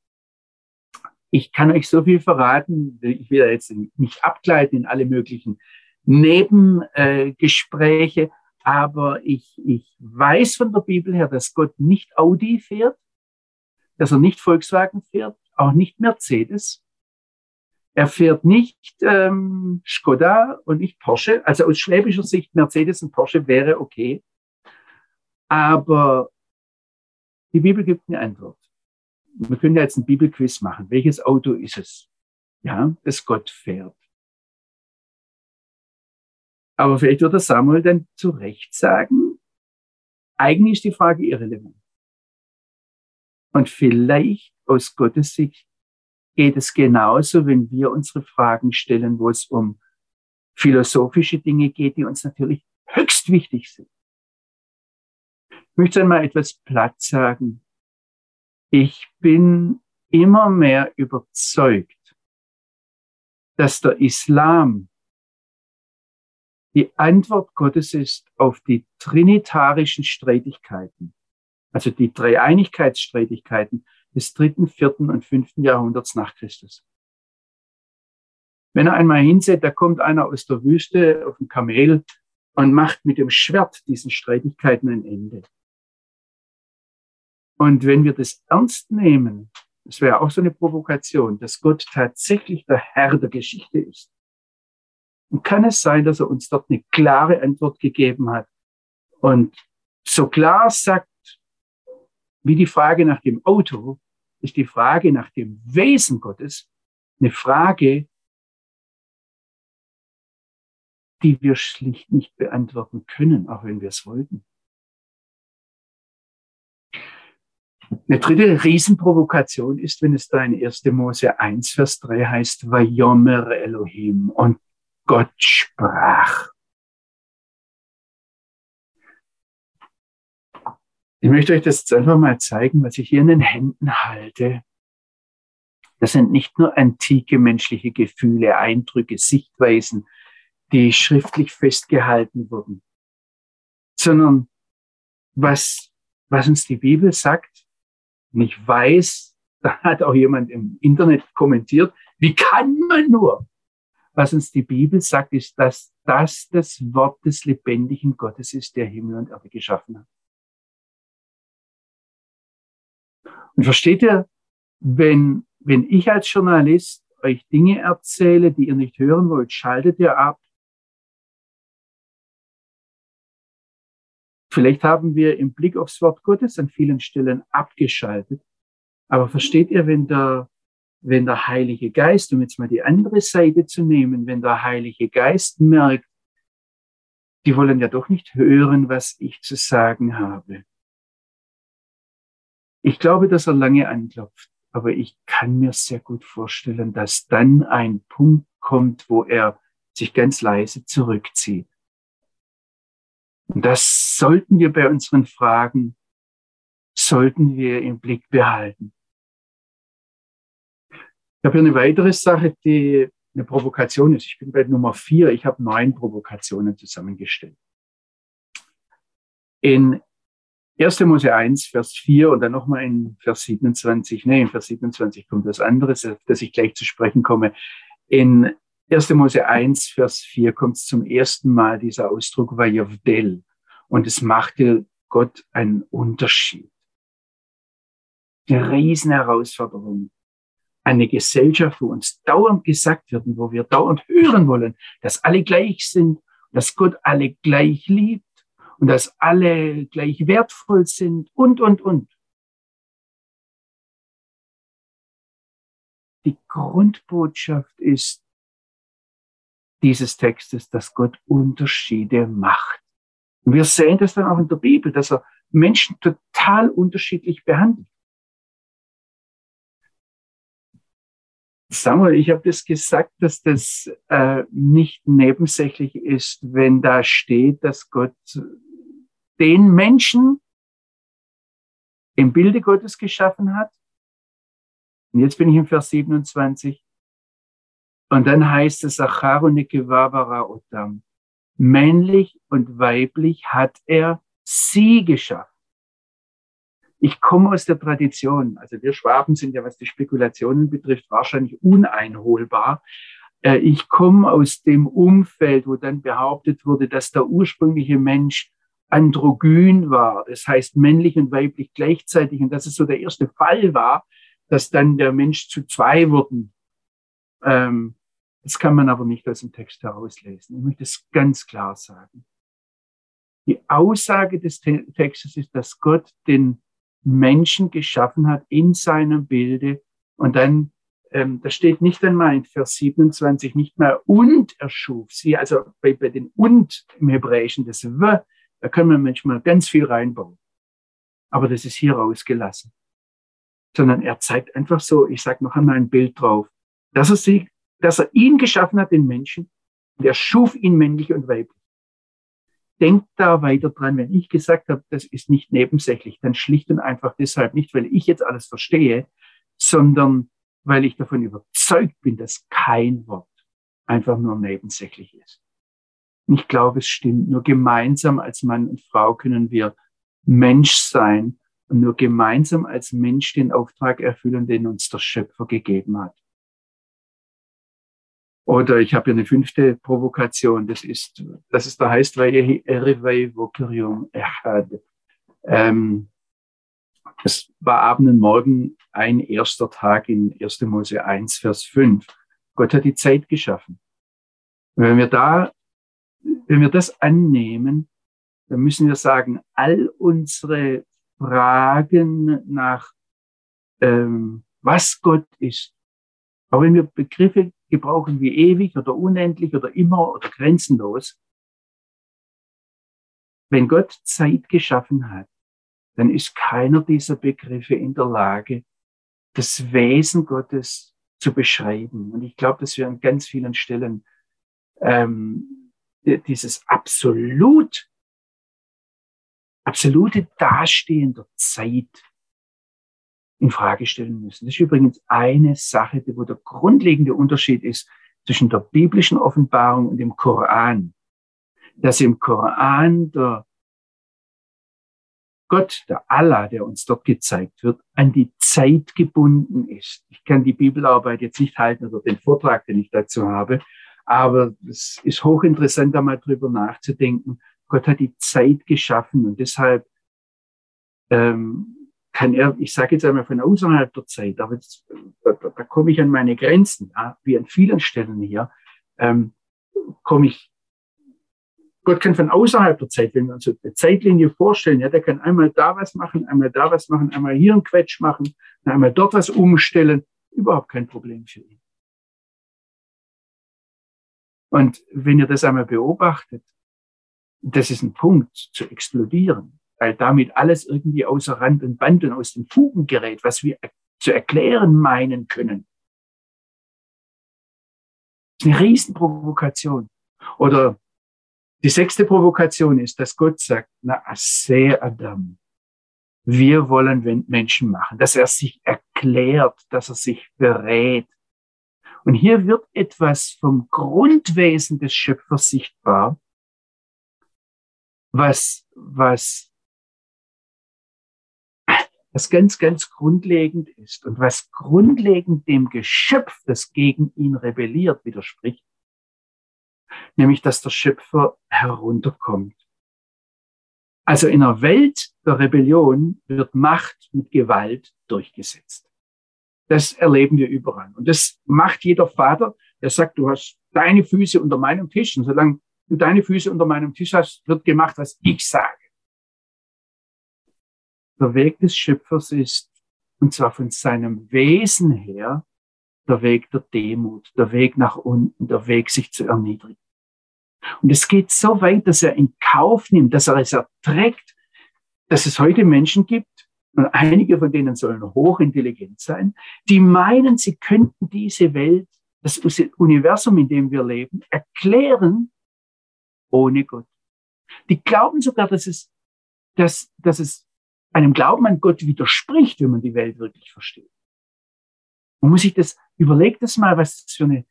Ich kann euch so viel verraten, ich will jetzt nicht abgleiten in alle möglichen Nebengespräche, aber ich, ich weiß von der Bibel her, dass Gott nicht Audi fährt, dass er nicht Volkswagen fährt, auch nicht Mercedes. Er fährt nicht ähm, Skoda und nicht Porsche. Also aus schwäbischer Sicht Mercedes und Porsche wäre okay. Aber die Bibel gibt eine Antwort wir können ja jetzt ein Bibelquiz machen. Welches Auto ist es? Ja, das Gott fährt. Aber vielleicht wird der Samuel dann zu Recht sagen, eigentlich ist die Frage irrelevant. Und vielleicht aus Gottes Sicht geht es genauso, wenn wir unsere Fragen stellen, wo es um philosophische Dinge geht, die uns natürlich höchst wichtig sind. Ich möchte einmal etwas platt sagen. Ich bin immer mehr überzeugt, dass der Islam die Antwort Gottes ist auf die trinitarischen Streitigkeiten, also die Dreieinigkeitsstreitigkeiten des dritten, vierten und fünften Jahrhunderts nach Christus. Wenn er einmal hinsieht, da kommt einer aus der Wüste auf dem Kamel und macht mit dem Schwert diesen Streitigkeiten ein Ende. Und wenn wir das ernst nehmen, das wäre auch so eine Provokation, dass Gott tatsächlich der Herr der Geschichte ist. Und kann es sein, dass er uns dort eine klare Antwort gegeben hat und so klar sagt, wie die Frage nach dem Auto, ist die Frage nach dem Wesen Gottes eine Frage, die wir schlicht nicht beantworten können, auch wenn wir es wollten. Eine dritte Riesenprovokation ist, wenn es da in 1. Mose 1, Vers 3 heißt, Vayomer Elohim und Gott sprach. Ich möchte euch das jetzt einfach mal zeigen, was ich hier in den Händen halte. Das sind nicht nur antike menschliche Gefühle, Eindrücke, Sichtweisen, die schriftlich festgehalten wurden, sondern was, was uns die Bibel sagt, Und ich weiß, [laughs] da hat auch jemand im Internet kommentiert, wie kann man nur? Was uns die Bibel sagt, ist, dass das das Wort des lebendigen Gottes ist, der Himmel und Erde geschaffen hat. Und versteht ihr, wenn, wenn ich als Journalist euch Dinge erzähle, die ihr nicht hören wollt, schaltet ihr ab. Vielleicht haben wir im Blick aufs Wort Gottes an vielen Stellen abgeschaltet. Aber versteht ihr, wenn der, wenn der Heilige Geist, um jetzt mal die andere Seite zu nehmen, wenn der Heilige Geist merkt, die wollen ja doch nicht hören, was ich zu sagen habe. Ich glaube, dass er lange anklopft, aber ich kann mir sehr gut vorstellen, dass dann ein Punkt kommt, wo er sich ganz leise zurückzieht. Und das sollten wir bei unseren Fragen, sollten wir im Blick behalten. Ich habe hier eine weitere Sache, die eine Provokation ist. Ich bin bei Nummer vier. Ich habe neun Provokationen zusammengestellt. In 1. Mose 1, Vers 4 und dann nochmal in Vers 27, nee, in Vers 27 kommt was anderes, auf das ich gleich zu sprechen komme. In 1. Mose 1, Vers 4 kommt zum ersten Mal dieser Ausdruck Vayavdel und es machte Gott einen Unterschied. Die Riesenherausforderung. Eine Gesellschaft, wo uns dauernd gesagt wird und wo wir dauernd hören wollen, dass alle gleich sind, dass Gott alle gleich liebt und dass alle gleich wertvoll sind und, und, und. Die Grundbotschaft ist dieses Textes, dass Gott Unterschiede macht. Und wir sehen das dann auch in der Bibel, dass er Menschen total unterschiedlich behandelt. Samuel, ich habe das gesagt, dass das äh, nicht nebensächlich ist, wenn da steht, dass Gott den Menschen im Bilde Gottes geschaffen hat. Und jetzt bin ich im Vers 27. Und dann heißt es, Otam. Männlich und weiblich hat er sie geschaffen. Ich komme aus der Tradition. Also wir Schwaben sind ja, was die Spekulationen betrifft, wahrscheinlich uneinholbar. Äh, ich komme aus dem Umfeld, wo dann behauptet wurde, dass der ursprüngliche Mensch androgyn war, das heißt männlich und weiblich gleichzeitig, und dass es so der erste Fall war, dass dann der Mensch zu zwei wurden. Ähm, das kann man aber nicht aus dem Text herauslesen. Ich möchte es ganz klar sagen. Die Aussage des Textes ist, dass Gott den Menschen geschaffen hat in seinem Bilde und dann, ähm, da steht nicht einmal in Vers 27 nicht mehr und erschuf sie, also bei, bei den und im Hebräischen das w da können wir manchmal ganz viel reinbauen. Aber das ist hier rausgelassen. Sondern er zeigt einfach so, ich sage noch einmal ein Bild drauf, dass er sie, dass er ihn geschaffen hat, den Menschen, und er schuf ihn männlich und weiblich. Denkt da weiter dran, wenn ich gesagt habe, das ist nicht nebensächlich, dann schlicht und einfach deshalb nicht, weil ich jetzt alles verstehe, sondern weil ich davon überzeugt bin, dass kein Wort einfach nur nebensächlich ist. Und ich glaube, es stimmt. Nur gemeinsam als Mann und Frau können wir Mensch sein und nur gemeinsam als Mensch den Auftrag erfüllen, den uns der Schöpfer gegeben hat. Oder ich habe eine fünfte Provokation. Das ist, das ist da heißt. Ähm, es war Abend und Morgen ein erster Tag in 1. Mose 1, Vers 5. Gott hat die Zeit geschaffen. Und wenn wir da wenn wir das annehmen, dann müssen wir sagen, all unsere Fragen nach, ähm, was Gott ist, auch wenn wir Begriffe gebrauchen wie ewig oder unendlich oder immer oder grenzenlos, wenn Gott Zeit geschaffen hat, dann ist keiner dieser Begriffe in der Lage, das Wesen Gottes zu beschreiben. Und ich glaube, dass wir an ganz vielen Stellen ähm, dieses absolut, absolute Dastehen der Zeit in Frage stellen müssen. Das ist übrigens eine Sache, wo der grundlegende Unterschied ist zwischen der biblischen Offenbarung und dem Koran. Dass im Koran der Gott, der Allah, der uns dort gezeigt wird, an die Zeit gebunden ist. Ich kann die Bibelarbeit jetzt nicht halten oder den Vortrag, den ich dazu habe, aber es ist hochinteressant, da mal drüber nachzudenken. Gott hat die Zeit geschaffen und deshalb ähm, kann er, ich sage jetzt einmal von außerhalb der Zeit, aber jetzt, da, da, komme ich an meine Grenzen, ja, wie an vielen Stellen hier, ähm, komme ich Gott kann von außerhalb der Zeit, wenn wir uns eine Zeitlinie vorstellen, ja, der kann einmal da was machen, einmal da was machen, einmal hier einen Quetsch machen, einmal dort was umstellen. Überhaupt kein Problem für ihn. Und wenn ihr das einmal beobachtet, das ist ein Punkt zu explodieren, weil damit alles irgendwie außer Rand und Band und aus den Fugen gerät, was wir zu erklären meinen können. Das ist eine Riesenprovokation. Oder die sechste Provokation ist, dass Gott sagt, na, sehr Adam, wir wollen Menschen machen, dass er sich erklärt, dass er sich berät. Und hier wird etwas vom Grundwesen des Schöpfers sichtbar, was, was, was ganz, ganz grundlegend ist und was grundlegend dem Geschöpf, das gegen ihn rebelliert, widerspricht nämlich dass der Schöpfer herunterkommt. Also in einer Welt der Rebellion wird Macht mit Gewalt durchgesetzt. Das erleben wir überall. Und das macht jeder Vater, der sagt, du hast deine Füße unter meinem Tisch. Und solange du deine Füße unter meinem Tisch hast, wird gemacht, was ich sage. Der Weg des Schöpfers ist, und zwar von seinem Wesen her, der Weg der Demut, der Weg nach unten, der Weg, sich zu erniedrigen. Und es geht so weit, dass er in Kauf nimmt, dass er es erträgt, dass es heute Menschen gibt, und einige von denen sollen hochintelligent sein, die meinen, sie könnten diese Welt, das Universum, in dem wir leben, erklären ohne Gott. Die glauben sogar, dass es, dass, dass es einem Glauben an Gott widerspricht, wenn man die Welt wirklich versteht. Man muss sich das, überlegt das mal, was das für eine,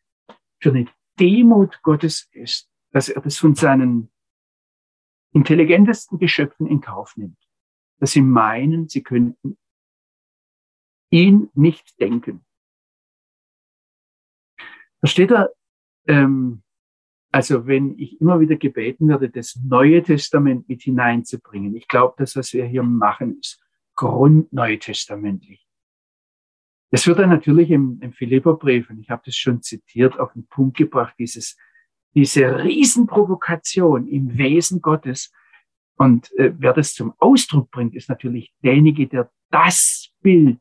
für eine Demut Gottes ist dass er das von seinen intelligentesten Geschöpfen in Kauf nimmt. Dass sie meinen, sie könnten ihn nicht denken. Versteht er? Ähm, also wenn ich immer wieder gebeten werde, das Neue Testament mit hineinzubringen. Ich glaube, das, was wir hier machen, ist grundneutestamentlich. Das wird dann natürlich im, im Philipperbrief, und ich habe das schon zitiert, auf den Punkt gebracht, dieses diese Riesenprovokation im Wesen Gottes. Und äh, wer das zum Ausdruck bringt, ist natürlich derjenige, der das Bild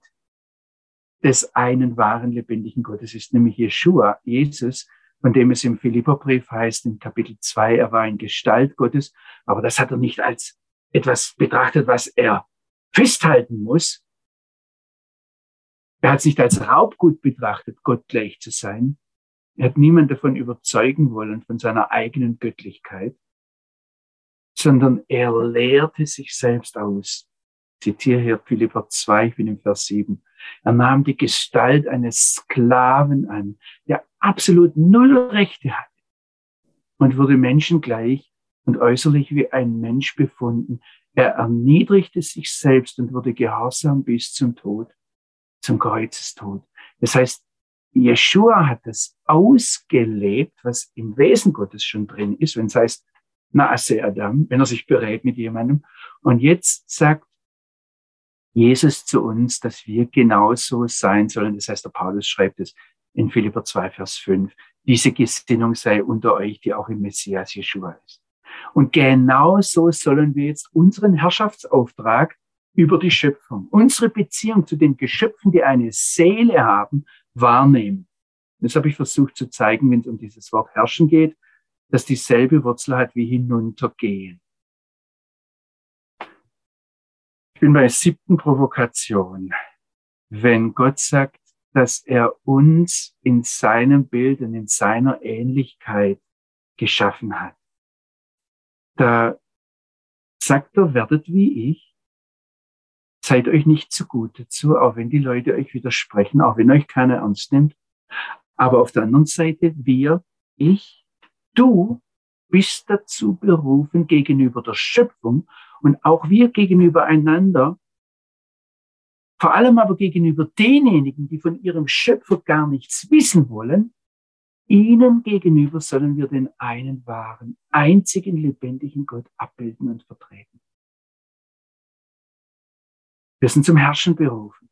des einen wahren lebendigen Gottes ist, nämlich Jeshua, Jesus, von dem es im Philipperbrief heißt, in Kapitel 2, er war in Gestalt Gottes, aber das hat er nicht als etwas betrachtet, was er festhalten muss. Er hat es nicht als Raubgut betrachtet, Gott gleich zu sein, er hat niemand davon überzeugen wollen, von seiner eigenen Göttlichkeit, sondern er lehrte sich selbst aus. Ich zitiere hier Philippa 2, ich bin im Vers 7. Er nahm die Gestalt eines Sklaven an, der absolut null Rechte hatte und wurde menschengleich und äußerlich wie ein Mensch befunden. Er erniedrigte sich selbst und wurde gehorsam bis zum Tod, zum Kreuzestod. Das heißt, Jeshua hat das ausgelebt, was im Wesen Gottes schon drin ist, wenn es heißt, Naase Adam, wenn er sich berät mit jemandem. Und jetzt sagt Jesus zu uns, dass wir genauso sein sollen. Das heißt, der Paulus schreibt es in Philipper 2, Vers 5. Diese Gesinnung sei unter euch, die auch im Messias Jeshua ist. Und genauso sollen wir jetzt unseren Herrschaftsauftrag über die Schöpfung, unsere Beziehung zu den Geschöpfen, die eine Seele haben, wahrnehmen. Das habe ich versucht zu zeigen, wenn es um dieses Wort herrschen geht, dass dieselbe Wurzel hat wie hinuntergehen. Bin bei siebten Provokation. Wenn Gott sagt, dass er uns in seinem Bild und in seiner Ähnlichkeit geschaffen hat, da sagt er, werdet wie ich, seid euch nicht zu gut dazu, auch wenn die Leute euch widersprechen, auch wenn euch keiner ernst nimmt. Aber auf der anderen Seite, wir, ich, du bist dazu berufen, gegenüber der Schöpfung Und auch wir gegenüber einander, vor allem aber gegenüber denjenigen, die von ihrem Schöpfer gar nichts wissen wollen, ihnen gegenüber sollen wir den einen wahren, einzigen lebendigen Gott abbilden und vertreten. Wir sind zum Herrschen berufen.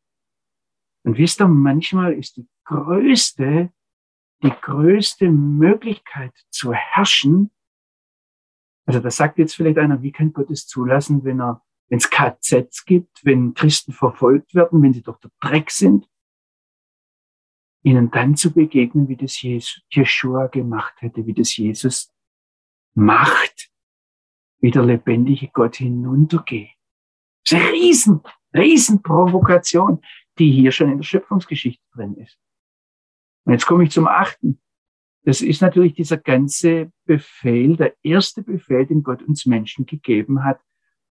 Und wisst ihr, manchmal ist die größte, die größte Möglichkeit zu herrschen, also da sagt jetzt vielleicht einer, wie kann Gott es zulassen, wenn er, wenn es KZs gibt, wenn Christen verfolgt werden, wenn sie doch der Dreck sind, ihnen dann zu begegnen, wie das Jeshua gemacht hätte, wie das Jesus macht, wie der lebendige Gott hinuntergeht. Das ist eine riesen, riesen Provokation, die hier schon in der Schöpfungsgeschichte drin ist. Und jetzt komme ich zum achten. Das ist natürlich dieser ganze Befehl, der erste Befehl, den Gott uns Menschen gegeben hat,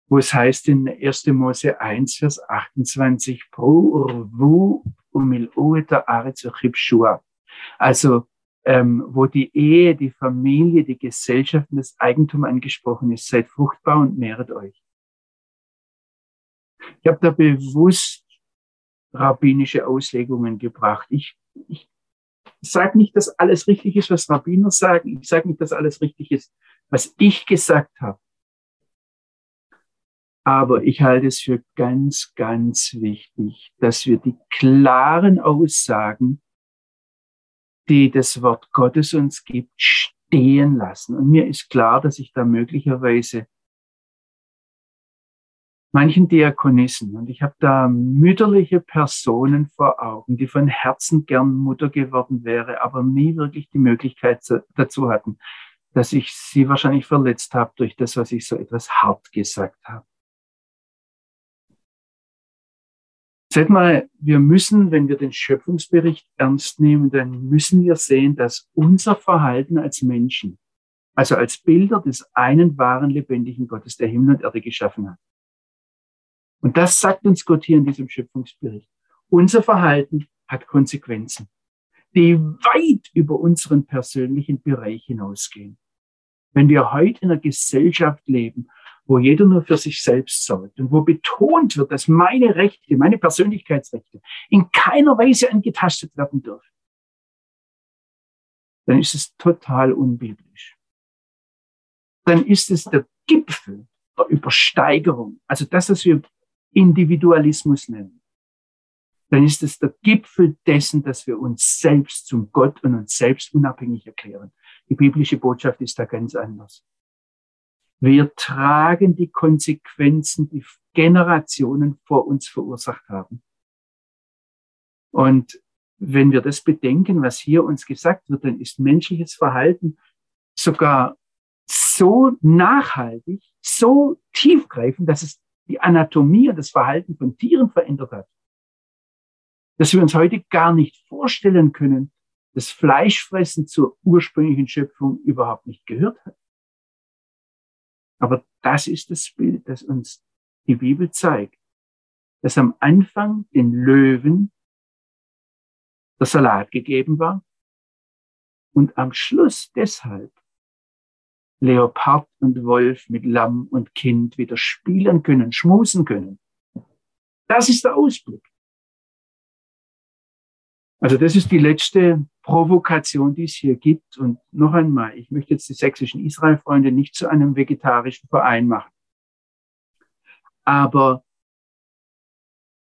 wo es heißt in 1. Mose 1, Vers 28, Pro urvu umil'ueta aretz Also, ähm, wo die Ehe, die Familie, die Gesellschaft und das Eigentum angesprochen ist, seid fruchtbar und mehret euch. Ich habe da bewusst rabbinische Auslegungen gebracht. Ich, ich sage nicht, dass alles richtig ist, was Rabbiner sagen. Ich sage nicht, dass alles richtig ist, was ich gesagt habe. Aber ich halte es für ganz, ganz wichtig, dass wir die klaren Aussagen, die das Wort Gottes uns gibt, stehen lassen. Und mir ist klar, dass ich da möglicherweise manchen Diakonissen, und ich habe da mütterliche Personen vor Augen, die von Herzen gern Mutter geworden wäre, aber nie wirklich die Möglichkeit dazu hatten, dass ich sie wahrscheinlich verletzt habe durch das, was ich so etwas hart gesagt habe. Seht mal, wir müssen, wenn wir den Schöpfungsbericht ernst nehmen, dann müssen wir sehen, dass unser Verhalten als Menschen, also als Bilder des einen wahren lebendigen Gottes, der Himmel und Erde geschaffen hat, und das sagt uns Gott hier in diesem Schöpfungsbericht. Unser Verhalten hat Konsequenzen, die weit über unseren persönlichen Bereich hinausgehen. Wenn wir heute in einer Gesellschaft leben, wo jeder nur für sich selbst sorgt und wo betont wird, dass meine Rechte, meine Persönlichkeitsrechte in keiner Weise angetastet werden dürfen, dann ist es total unbiblisch. Dann ist es der Gipfel der Übersteigerung. Also das, was wir Individualismus nennen, dann ist es der Gipfel dessen, dass wir uns selbst zum Gott und uns selbst unabhängig erklären. Die biblische Botschaft ist da ganz anders. Wir tragen die Konsequenzen, die Generationen vor uns verursacht haben. Und wenn wir das bedenken, was hier uns gesagt wird, dann ist menschliches Verhalten sogar so nachhaltig, so tiefgreifend, dass es die Anatomie und das Verhalten von Tieren verändert hat. Dass wir uns heute gar nicht vorstellen können, dass Fleischfressen zur ursprünglichen Schöpfung überhaupt nicht gehört hat. Aber das ist das Bild, das uns die Bibel zeigt, dass am Anfang den Löwen der Salat gegeben war und am Schluss deshalb Leopard und Wolf mit Lamm und Kind wieder spielen können, schmusen können. Das ist der Ausblick. Also das ist die letzte Provokation, die es hier gibt. Und noch einmal, ich möchte jetzt die sächsischen Israel-Freunde nicht zu einem vegetarischen Verein machen. Aber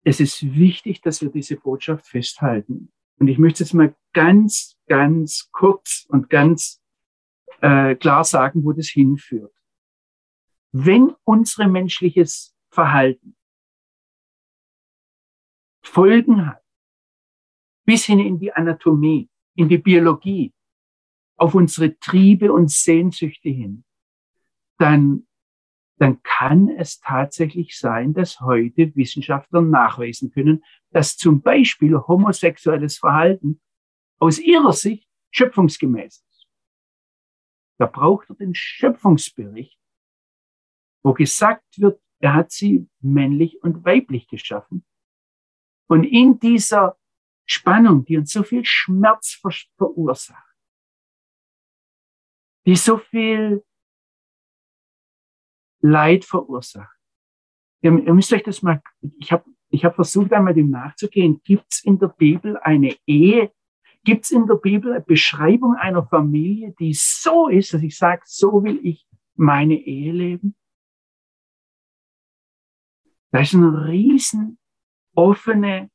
es ist wichtig, dass wir diese Botschaft festhalten. Und ich möchte jetzt mal ganz, ganz kurz und ganz äh, klar sagen, wo das hinführt. Wenn unsere menschliches Verhalten Folgen hat, bis hin in die Anatomie, in die Biologie, auf unsere Triebe und Sehnsüchte hin, dann, dann kann es tatsächlich sein, dass heute Wissenschaftler nachweisen können, dass zum Beispiel homosexuelles Verhalten aus ihrer Sicht schöpfungsgemäß da braucht er den Schöpfungsbericht, wo gesagt wird, er hat sie männlich und weiblich geschaffen. Und in dieser Spannung, die uns so viel Schmerz verursacht, die so viel Leid verursacht. Ihr, müsst euch das mal, ich habe ich hab versucht einmal dem nachzugehen, gibt es in der Bibel eine Ehe, gibt es in der Bibel eine Beschreibung einer Familie, die so ist, dass ich sage, so will ich meine Ehe leben? Da ist ein riesen offene,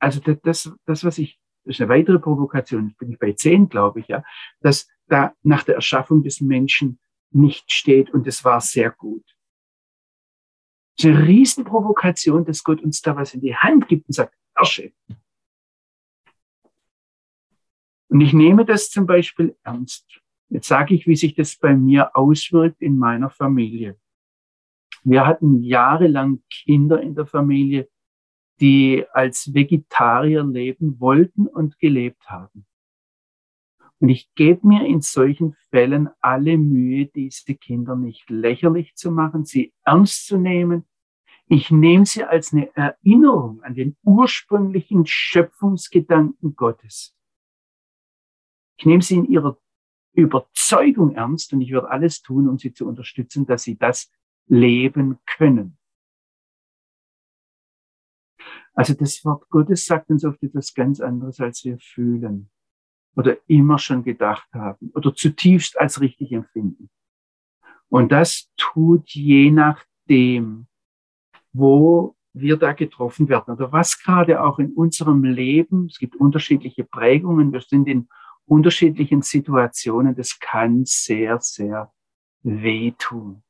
also das, das, was ich, das ist eine weitere Provokation, bin ich bei zehn, glaube ich, ja, dass da nach der Erschaffung des Menschen nicht steht und es war sehr gut. Das ist eine Riesenprovokation, dass Gott uns da was in die Hand gibt und sagt, herrsche. Und ich nehme das zum Beispiel ernst. Jetzt sage ich, wie sich das bei mir auswirkt in meiner Familie. Wir hatten jahrelang Kinder in der Familie, die als Vegetarier leben wollten und gelebt haben. Und ich gebe mir in solchen Fällen alle Mühe, diese Kinder nicht lächerlich zu machen, sie ernst zu nehmen. Ich nehme sie als eine Erinnerung an den ursprünglichen Schöpfungsgedanken Gottes. Ich nehme sie in ihrer Überzeugung ernst und ich werde alles tun, um sie zu unterstützen, dass sie das leben können. Also das Wort Gottes sagt uns oft etwas ganz anderes, als wir fühlen oder immer schon gedacht haben oder zutiefst als richtig empfinden. Und das tut je nachdem, wo wir da getroffen werden oder was gerade auch in unserem Leben, es gibt unterschiedliche Prägungen, wir sind in unterschiedlichen Situationen, das kann sehr, sehr wehtun.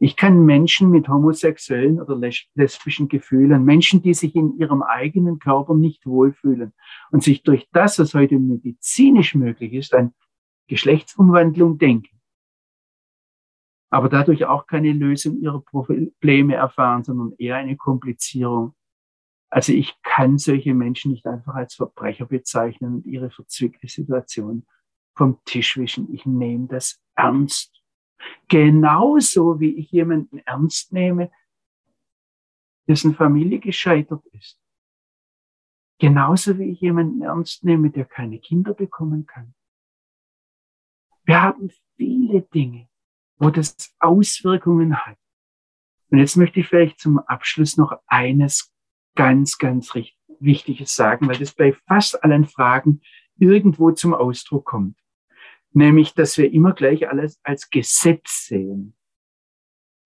Ich kann Menschen mit homosexuellen oder lesbischen Gefühlen, Menschen, die sich in ihrem eigenen Körper nicht wohlfühlen und sich durch das, was heute medizinisch möglich ist, an Geschlechtsumwandlung denken, aber dadurch auch keine Lösung ihrer Probleme erfahren, sondern eher eine Komplizierung. Also ich kann solche Menschen nicht einfach als Verbrecher bezeichnen und ihre verzwickte Situation vom Tisch wischen. Ich nehme das ernst. Genauso wie ich jemanden ernst nehme, dessen Familie gescheitert ist. Genauso wie ich jemanden ernst nehme, der keine Kinder bekommen kann. Wir haben viele Dinge, wo das Auswirkungen hat. Und jetzt möchte ich vielleicht zum Abschluss noch eines ganz, ganz Wichtiges sagen, weil das bei fast allen Fragen irgendwo zum Ausdruck kommt nämlich dass wir immer gleich alles als Gesetz sehen.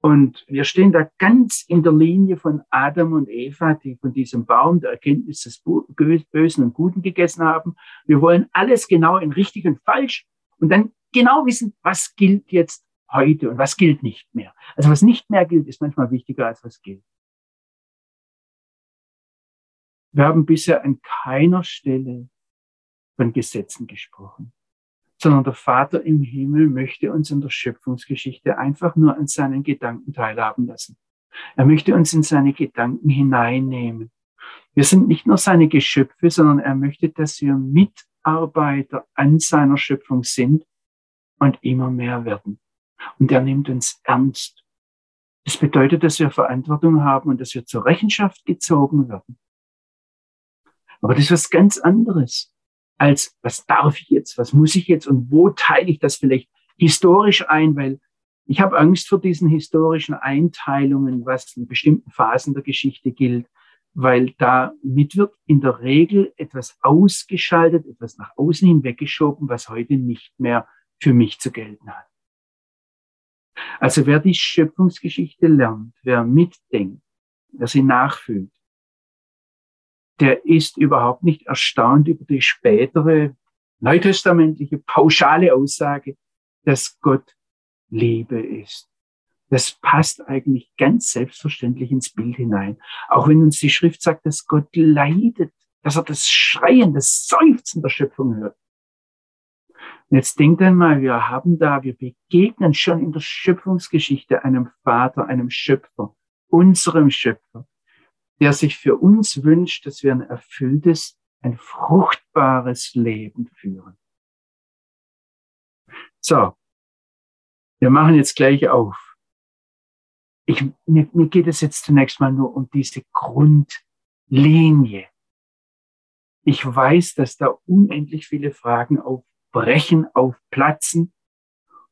Und wir stehen da ganz in der Linie von Adam und Eva, die von diesem Baum der Erkenntnis des Bösen und Guten gegessen haben. Wir wollen alles genau in richtig und falsch und dann genau wissen, was gilt jetzt heute und was gilt nicht mehr. Also was nicht mehr gilt, ist manchmal wichtiger als was gilt. Wir haben bisher an keiner Stelle von Gesetzen gesprochen sondern der Vater im Himmel möchte uns in der Schöpfungsgeschichte einfach nur an seinen Gedanken teilhaben lassen. Er möchte uns in seine Gedanken hineinnehmen. Wir sind nicht nur seine Geschöpfe, sondern er möchte, dass wir Mitarbeiter an seiner Schöpfung sind und immer mehr werden. Und er nimmt uns ernst. Das bedeutet, dass wir Verantwortung haben und dass wir zur Rechenschaft gezogen werden. Aber das ist was ganz anderes als was darf ich jetzt, was muss ich jetzt und wo teile ich das vielleicht historisch ein, weil ich habe Angst vor diesen historischen Einteilungen, was in bestimmten Phasen der Geschichte gilt, weil damit wird in der Regel etwas ausgeschaltet, etwas nach außen hin weggeschoben, was heute nicht mehr für mich zu gelten hat. Also wer die Schöpfungsgeschichte lernt, wer mitdenkt, wer sie nachfühlt, der ist überhaupt nicht erstaunt über die spätere neutestamentliche pauschale Aussage, dass Gott Liebe ist. Das passt eigentlich ganz selbstverständlich ins Bild hinein. Auch wenn uns die Schrift sagt, dass Gott leidet, dass er das Schreien, das Seufzen der Schöpfung hört. Und jetzt denkt einmal, wir haben da, wir begegnen schon in der Schöpfungsgeschichte einem Vater, einem Schöpfer, unserem Schöpfer, der sich für uns wünscht, dass wir ein erfülltes, ein fruchtbares Leben führen. So, wir machen jetzt gleich auf. Ich, mir, mir geht es jetzt zunächst mal nur um diese Grundlinie. Ich weiß, dass da unendlich viele Fragen aufbrechen, aufplatzen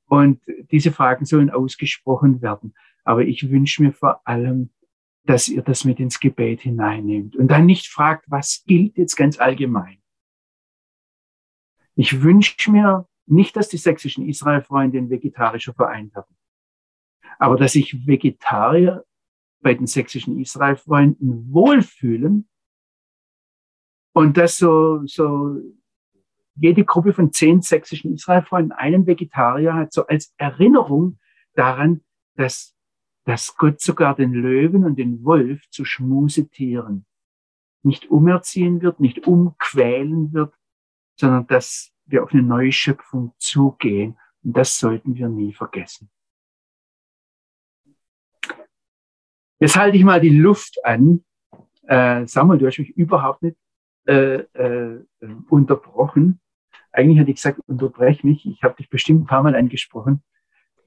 Und diese Fragen sollen ausgesprochen werden. Aber ich wünsche mir vor allem, dass ihr das mit ins Gebet hineinnehmt und dann nicht fragt, was gilt jetzt ganz allgemein. Ich wünsche mir nicht, dass die sächsischen Israel-Freunde ein vegetarischer Verein werden, aber dass sich Vegetarier bei den sächsischen Israel-Freunden wohlfühlen und dass so, so jede Gruppe von zehn sächsischen Israel-Freunden einen Vegetarier hat, so als Erinnerung daran, dass, dass Gott sogar den Löwen und den Wolf zu Schmusetieren nicht umerziehen wird, nicht umquälen wird, sondern dass wir auf eine neue Schöpfung zugehen. Und das sollten wir nie vergessen. Jetzt halte ich mal die Luft an. Äh, Samuel, du hast mich überhaupt nicht äh, äh, unterbrochen. Eigentlich hatte ich gesagt, unterbrech mich. Ich habe dich bestimmt ein paar Mal angesprochen.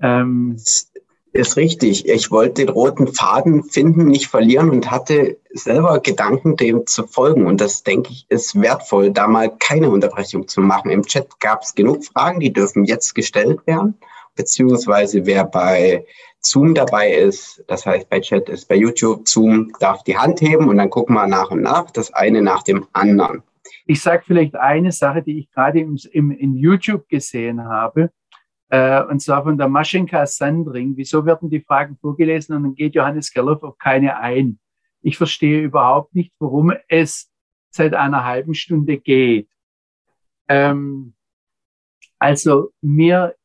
Ähm, ist richtig. Ich wollte den roten Faden finden, nicht verlieren und hatte selber Gedanken, dem zu folgen. Und das, denke ich, ist wertvoll, da mal keine Unterbrechung zu machen. Im Chat gab es genug Fragen, die dürfen jetzt gestellt werden. Beziehungsweise wer bei Zoom dabei ist, das heißt bei Chat ist bei YouTube, Zoom darf die Hand heben und dann gucken wir nach und nach, das eine nach dem anderen. Ich sage vielleicht eine Sache, die ich gerade im, im, in YouTube gesehen habe äh, und zwar von der Maschenka Sandring. Wieso werden die Fragen vorgelesen und dann geht Johannes Gerloff auf keine ein? Ich verstehe überhaupt nicht, worum es seit einer halben Stunde geht. Ähm, also mir,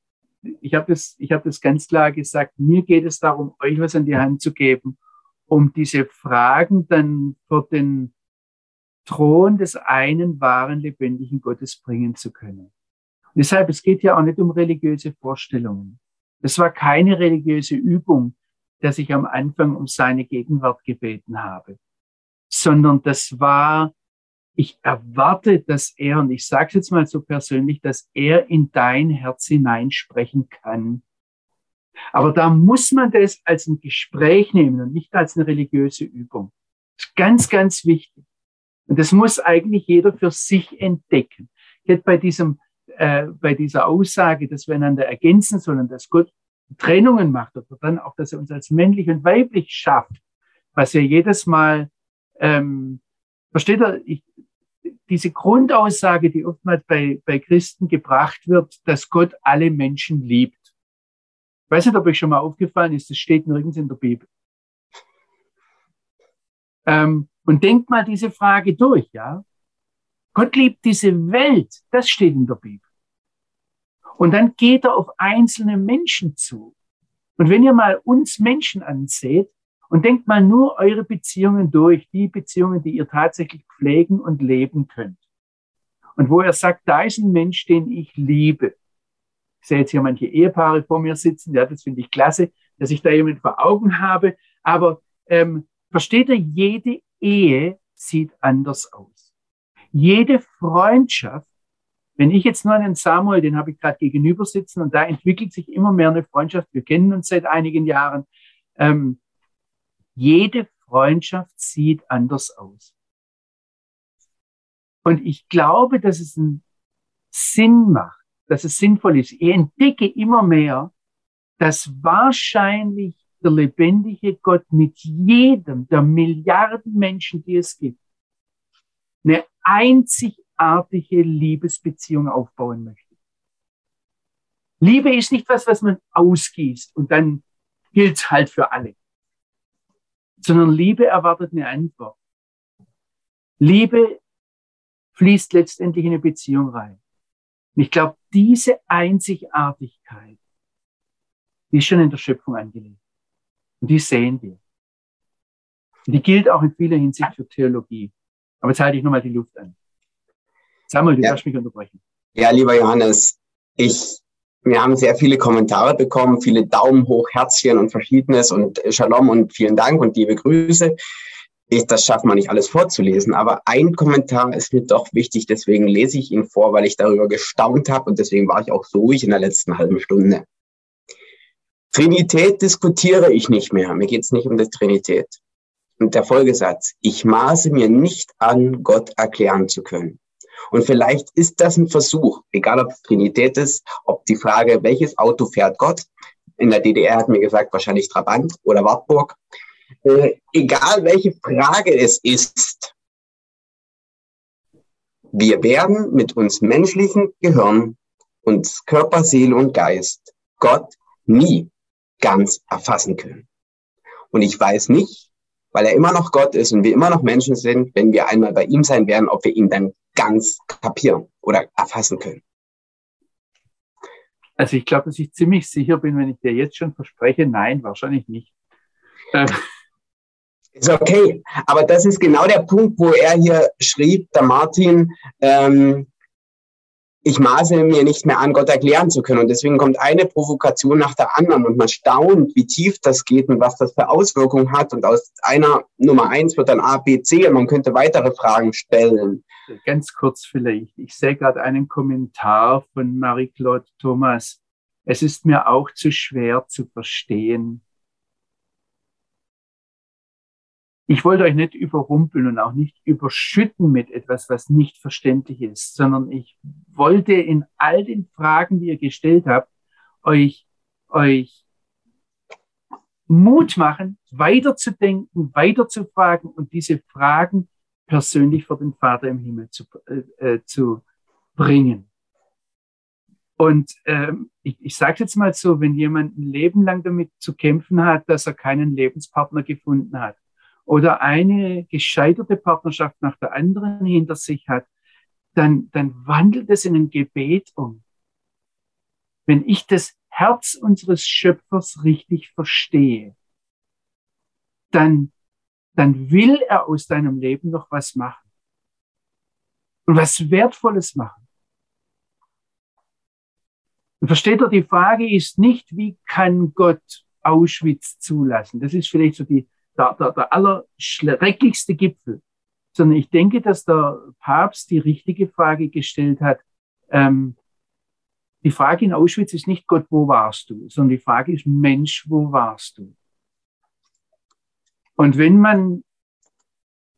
ich habe das, ich habe das ganz klar gesagt, mir geht es darum, euch was an die Hand zu geben, um diese Fragen dann vor den Thron des einen wahren lebendigen Gottes bringen zu können. Deshalb, es geht ja auch nicht um religiöse Vorstellungen. Es war keine religiöse Übung, dass ich am Anfang um seine Gegenwart gebeten habe, sondern das war, ich erwarte, dass er, und ich sage es jetzt mal so persönlich, dass er in dein Herz hineinsprechen kann. Aber da muss man das als ein Gespräch nehmen und nicht als eine religiöse Übung. Das ist ganz, ganz wichtig. Und das muss eigentlich jeder für sich entdecken. Ich hätte bei diesem äh, bei dieser Aussage, dass wir einander ergänzen sollen, dass Gott Trennungen macht oder dann auch, dass er uns als männlich und weiblich schafft, was ja jedes Mal, ähm, versteht er, ich, diese Grundaussage, die oftmals bei, bei Christen gebracht wird, dass Gott alle Menschen liebt. Ich weiß nicht, ob euch schon mal aufgefallen ist, das steht nirgends in der Bibel. Ähm, und denkt mal diese Frage durch, ja. Gott liebt diese Welt, das steht in der Bibel. Und dann geht er auf einzelne Menschen zu. Und wenn ihr mal uns Menschen anseht und denkt mal nur eure Beziehungen durch, die Beziehungen, die ihr tatsächlich pflegen und leben könnt. Und wo er sagt, da ist ein Mensch, den ich liebe. Ich sehe jetzt hier manche Ehepaare vor mir sitzen, ja, das finde ich klasse, dass ich da jemand vor Augen habe. Aber ähm, versteht ihr, jede Ehe sieht anders aus. Jede Freundschaft wenn ich jetzt nur einen Samuel, den habe ich gerade gegenüber sitzen und da entwickelt sich immer mehr eine Freundschaft. Wir kennen uns seit einigen Jahren. Ähm, jede Freundschaft sieht anders aus. Und ich glaube, dass es einen Sinn macht, dass es sinnvoll ist. Ich entdecke immer mehr, dass wahrscheinlich der lebendige Gott mit jedem der Milliarden Menschen, die es gibt, eine einzig einzigartige Liebesbeziehung aufbauen möchte. Liebe ist nicht was, was man ausgießt und dann gilt halt für alle, sondern Liebe erwartet eine Antwort. Liebe fließt letztendlich in eine Beziehung rein. Und ich glaube, diese Einzigartigkeit, die ist schon in der Schöpfung angelegt. Und die sehen wir. Und die gilt auch in vieler Hinsicht für Theologie. Aber jetzt halte ich nochmal die Luft an. Samuel, du ja. darfst mich unterbrechen. Ja, lieber Johannes, ich, wir haben sehr viele Kommentare bekommen, viele Daumen hoch, Herzchen und verschiedenes und Shalom und vielen Dank und liebe Grüße. Ich, das schafft man nicht alles vorzulesen, aber ein Kommentar ist mir doch wichtig, deswegen lese ich ihn vor, weil ich darüber gestaunt habe und deswegen war ich auch so ruhig in der letzten halben Stunde. Trinität diskutiere ich nicht mehr. Mir geht es nicht um die Trinität. Und der Folgesatz, ich maße mir nicht an, Gott erklären zu können. Und vielleicht ist das ein Versuch, egal ob es Trinität ist, ob die Frage, welches Auto fährt Gott? In der DDR hat mir gesagt, wahrscheinlich Trabant oder Wartburg. Äh, egal welche Frage es ist, wir werden mit uns menschlichen Gehirn, uns Körper, Seele und Geist Gott nie ganz erfassen können. Und ich weiß nicht, weil er immer noch Gott ist und wir immer noch Menschen sind, wenn wir einmal bei ihm sein werden, ob wir ihn dann ganz kapieren oder erfassen können. Also ich glaube, dass ich ziemlich sicher bin, wenn ich dir jetzt schon verspreche, nein, wahrscheinlich nicht. Ähm. Ist okay, aber das ist genau der Punkt, wo er hier schrieb, der Martin, ähm, ich maße mir nicht mehr an, Gott erklären zu können. Und deswegen kommt eine Provokation nach der anderen und man staunt, wie tief das geht und was das für Auswirkungen hat. Und aus einer Nummer eins wird dann A, B, C und man könnte weitere Fragen stellen. Ganz kurz vielleicht. Ich sehe gerade einen Kommentar von Marie-Claude Thomas. Es ist mir auch zu schwer zu verstehen, ich wollte euch nicht überrumpeln und auch nicht überschütten mit etwas, was nicht verständlich ist, sondern ich wollte in all den Fragen, die ihr gestellt habt, euch, euch Mut machen, weiterzudenken, weiterzufragen und diese Fragen persönlich vor den Vater im Himmel zu, äh, äh zu bringen. Und ähm, ich, ich sage jetzt mal so, wenn jemand ein Leben lang damit zu kämpfen hat, dass er keinen Lebenspartner gefunden hat, oder eine gescheiterte Partnerschaft nach der anderen hinter sich hat, dann, dann wandelt es in ein Gebet um. Wenn ich das Herz unseres Schöpfers richtig verstehe, dann, dann will er aus deinem Leben noch was machen. Und was Wertvolles machen. Und versteht ihr, die Frage ist nicht, wie kann Gott Auschwitz zulassen? Das ist vielleicht so die, der, der, der allerschrecklichste Gipfel, sondern ich denke, dass der Papst die richtige Frage gestellt hat. Ähm, die Frage in Auschwitz ist nicht Gott, wo warst du, sondern die Frage ist Mensch, wo warst du? Und wenn man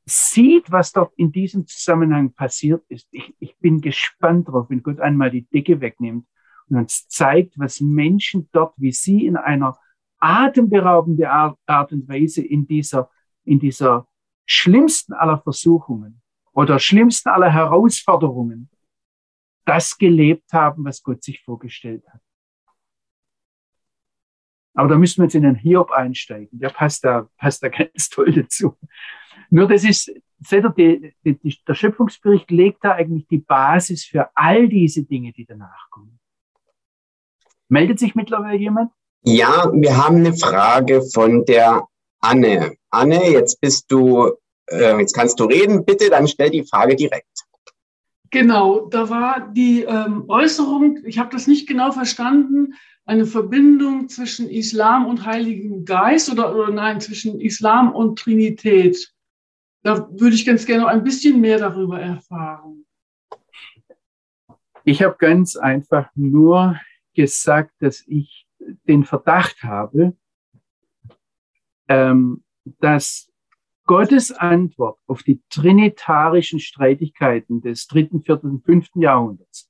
sieht, was dort in diesem Zusammenhang passiert ist, ich, ich bin gespannt drauf, wenn Gott einmal die Decke wegnimmt und uns zeigt, was Menschen dort, wie sie in einer atemberaubende Art und Weise in dieser, in dieser schlimmsten aller Versuchungen oder schlimmsten aller Herausforderungen das gelebt haben, was Gott sich vorgestellt hat. Aber da müssen wir jetzt in den Hiob einsteigen. Der passt da, passt da ganz toll dazu. Nur das ist, seht ihr, die, die, der Schöpfungsbericht legt da eigentlich die Basis für all diese Dinge, die danach kommen. Meldet sich mittlerweile jemand? Ja, wir haben eine Frage von der Anne. Anne, jetzt bist du, äh, jetzt kannst du reden. Bitte, dann stell die Frage direkt. Genau, da war die ähm, Äußerung, ich habe das nicht genau verstanden, eine Verbindung zwischen Islam und Heiligen Geist oder, oder nein, zwischen Islam und Trinität. Da würde ich ganz gerne noch ein bisschen mehr darüber erfahren. Ich habe ganz einfach nur gesagt, dass ich den Verdacht habe, ähm, dass Gottes Antwort auf die trinitarischen Streitigkeiten des dritten, vierten, fünften Jahrhunderts,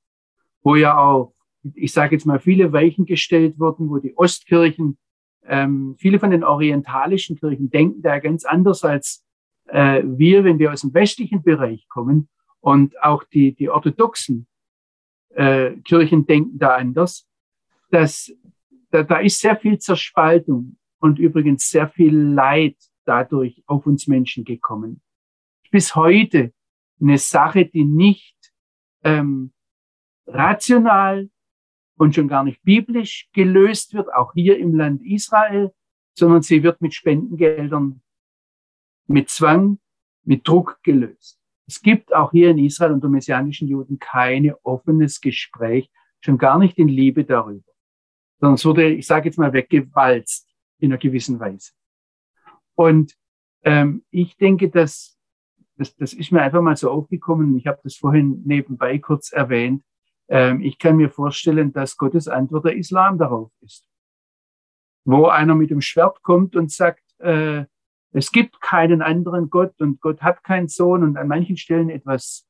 wo ja auch, ich sage jetzt mal, viele Weichen gestellt wurden, wo die Ostkirchen, ähm, viele von den orientalischen Kirchen denken da ganz anders als äh, wir, wenn wir aus dem westlichen Bereich kommen. Und auch die, die orthodoxen äh, Kirchen denken da anders, dass da, da ist sehr viel Zerspaltung und übrigens sehr viel Leid dadurch auf uns Menschen gekommen. Bis heute eine Sache, die nicht ähm, rational und schon gar nicht biblisch gelöst wird, auch hier im Land Israel, sondern sie wird mit Spendengeldern, mit Zwang, mit Druck gelöst. Es gibt auch hier in Israel unter messianischen Juden keine offenes Gespräch, schon gar nicht in Liebe darüber sondern es wurde, ich sage jetzt mal, weggewalzt in einer gewissen Weise. Und ähm, ich denke, dass das, das ist mir einfach mal so aufgekommen. Ich habe das vorhin nebenbei kurz erwähnt. Ähm, ich kann mir vorstellen, dass Gottes Antwort der Islam darauf ist, wo einer mit dem Schwert kommt und sagt, äh, es gibt keinen anderen Gott und Gott hat keinen Sohn und an manchen Stellen etwas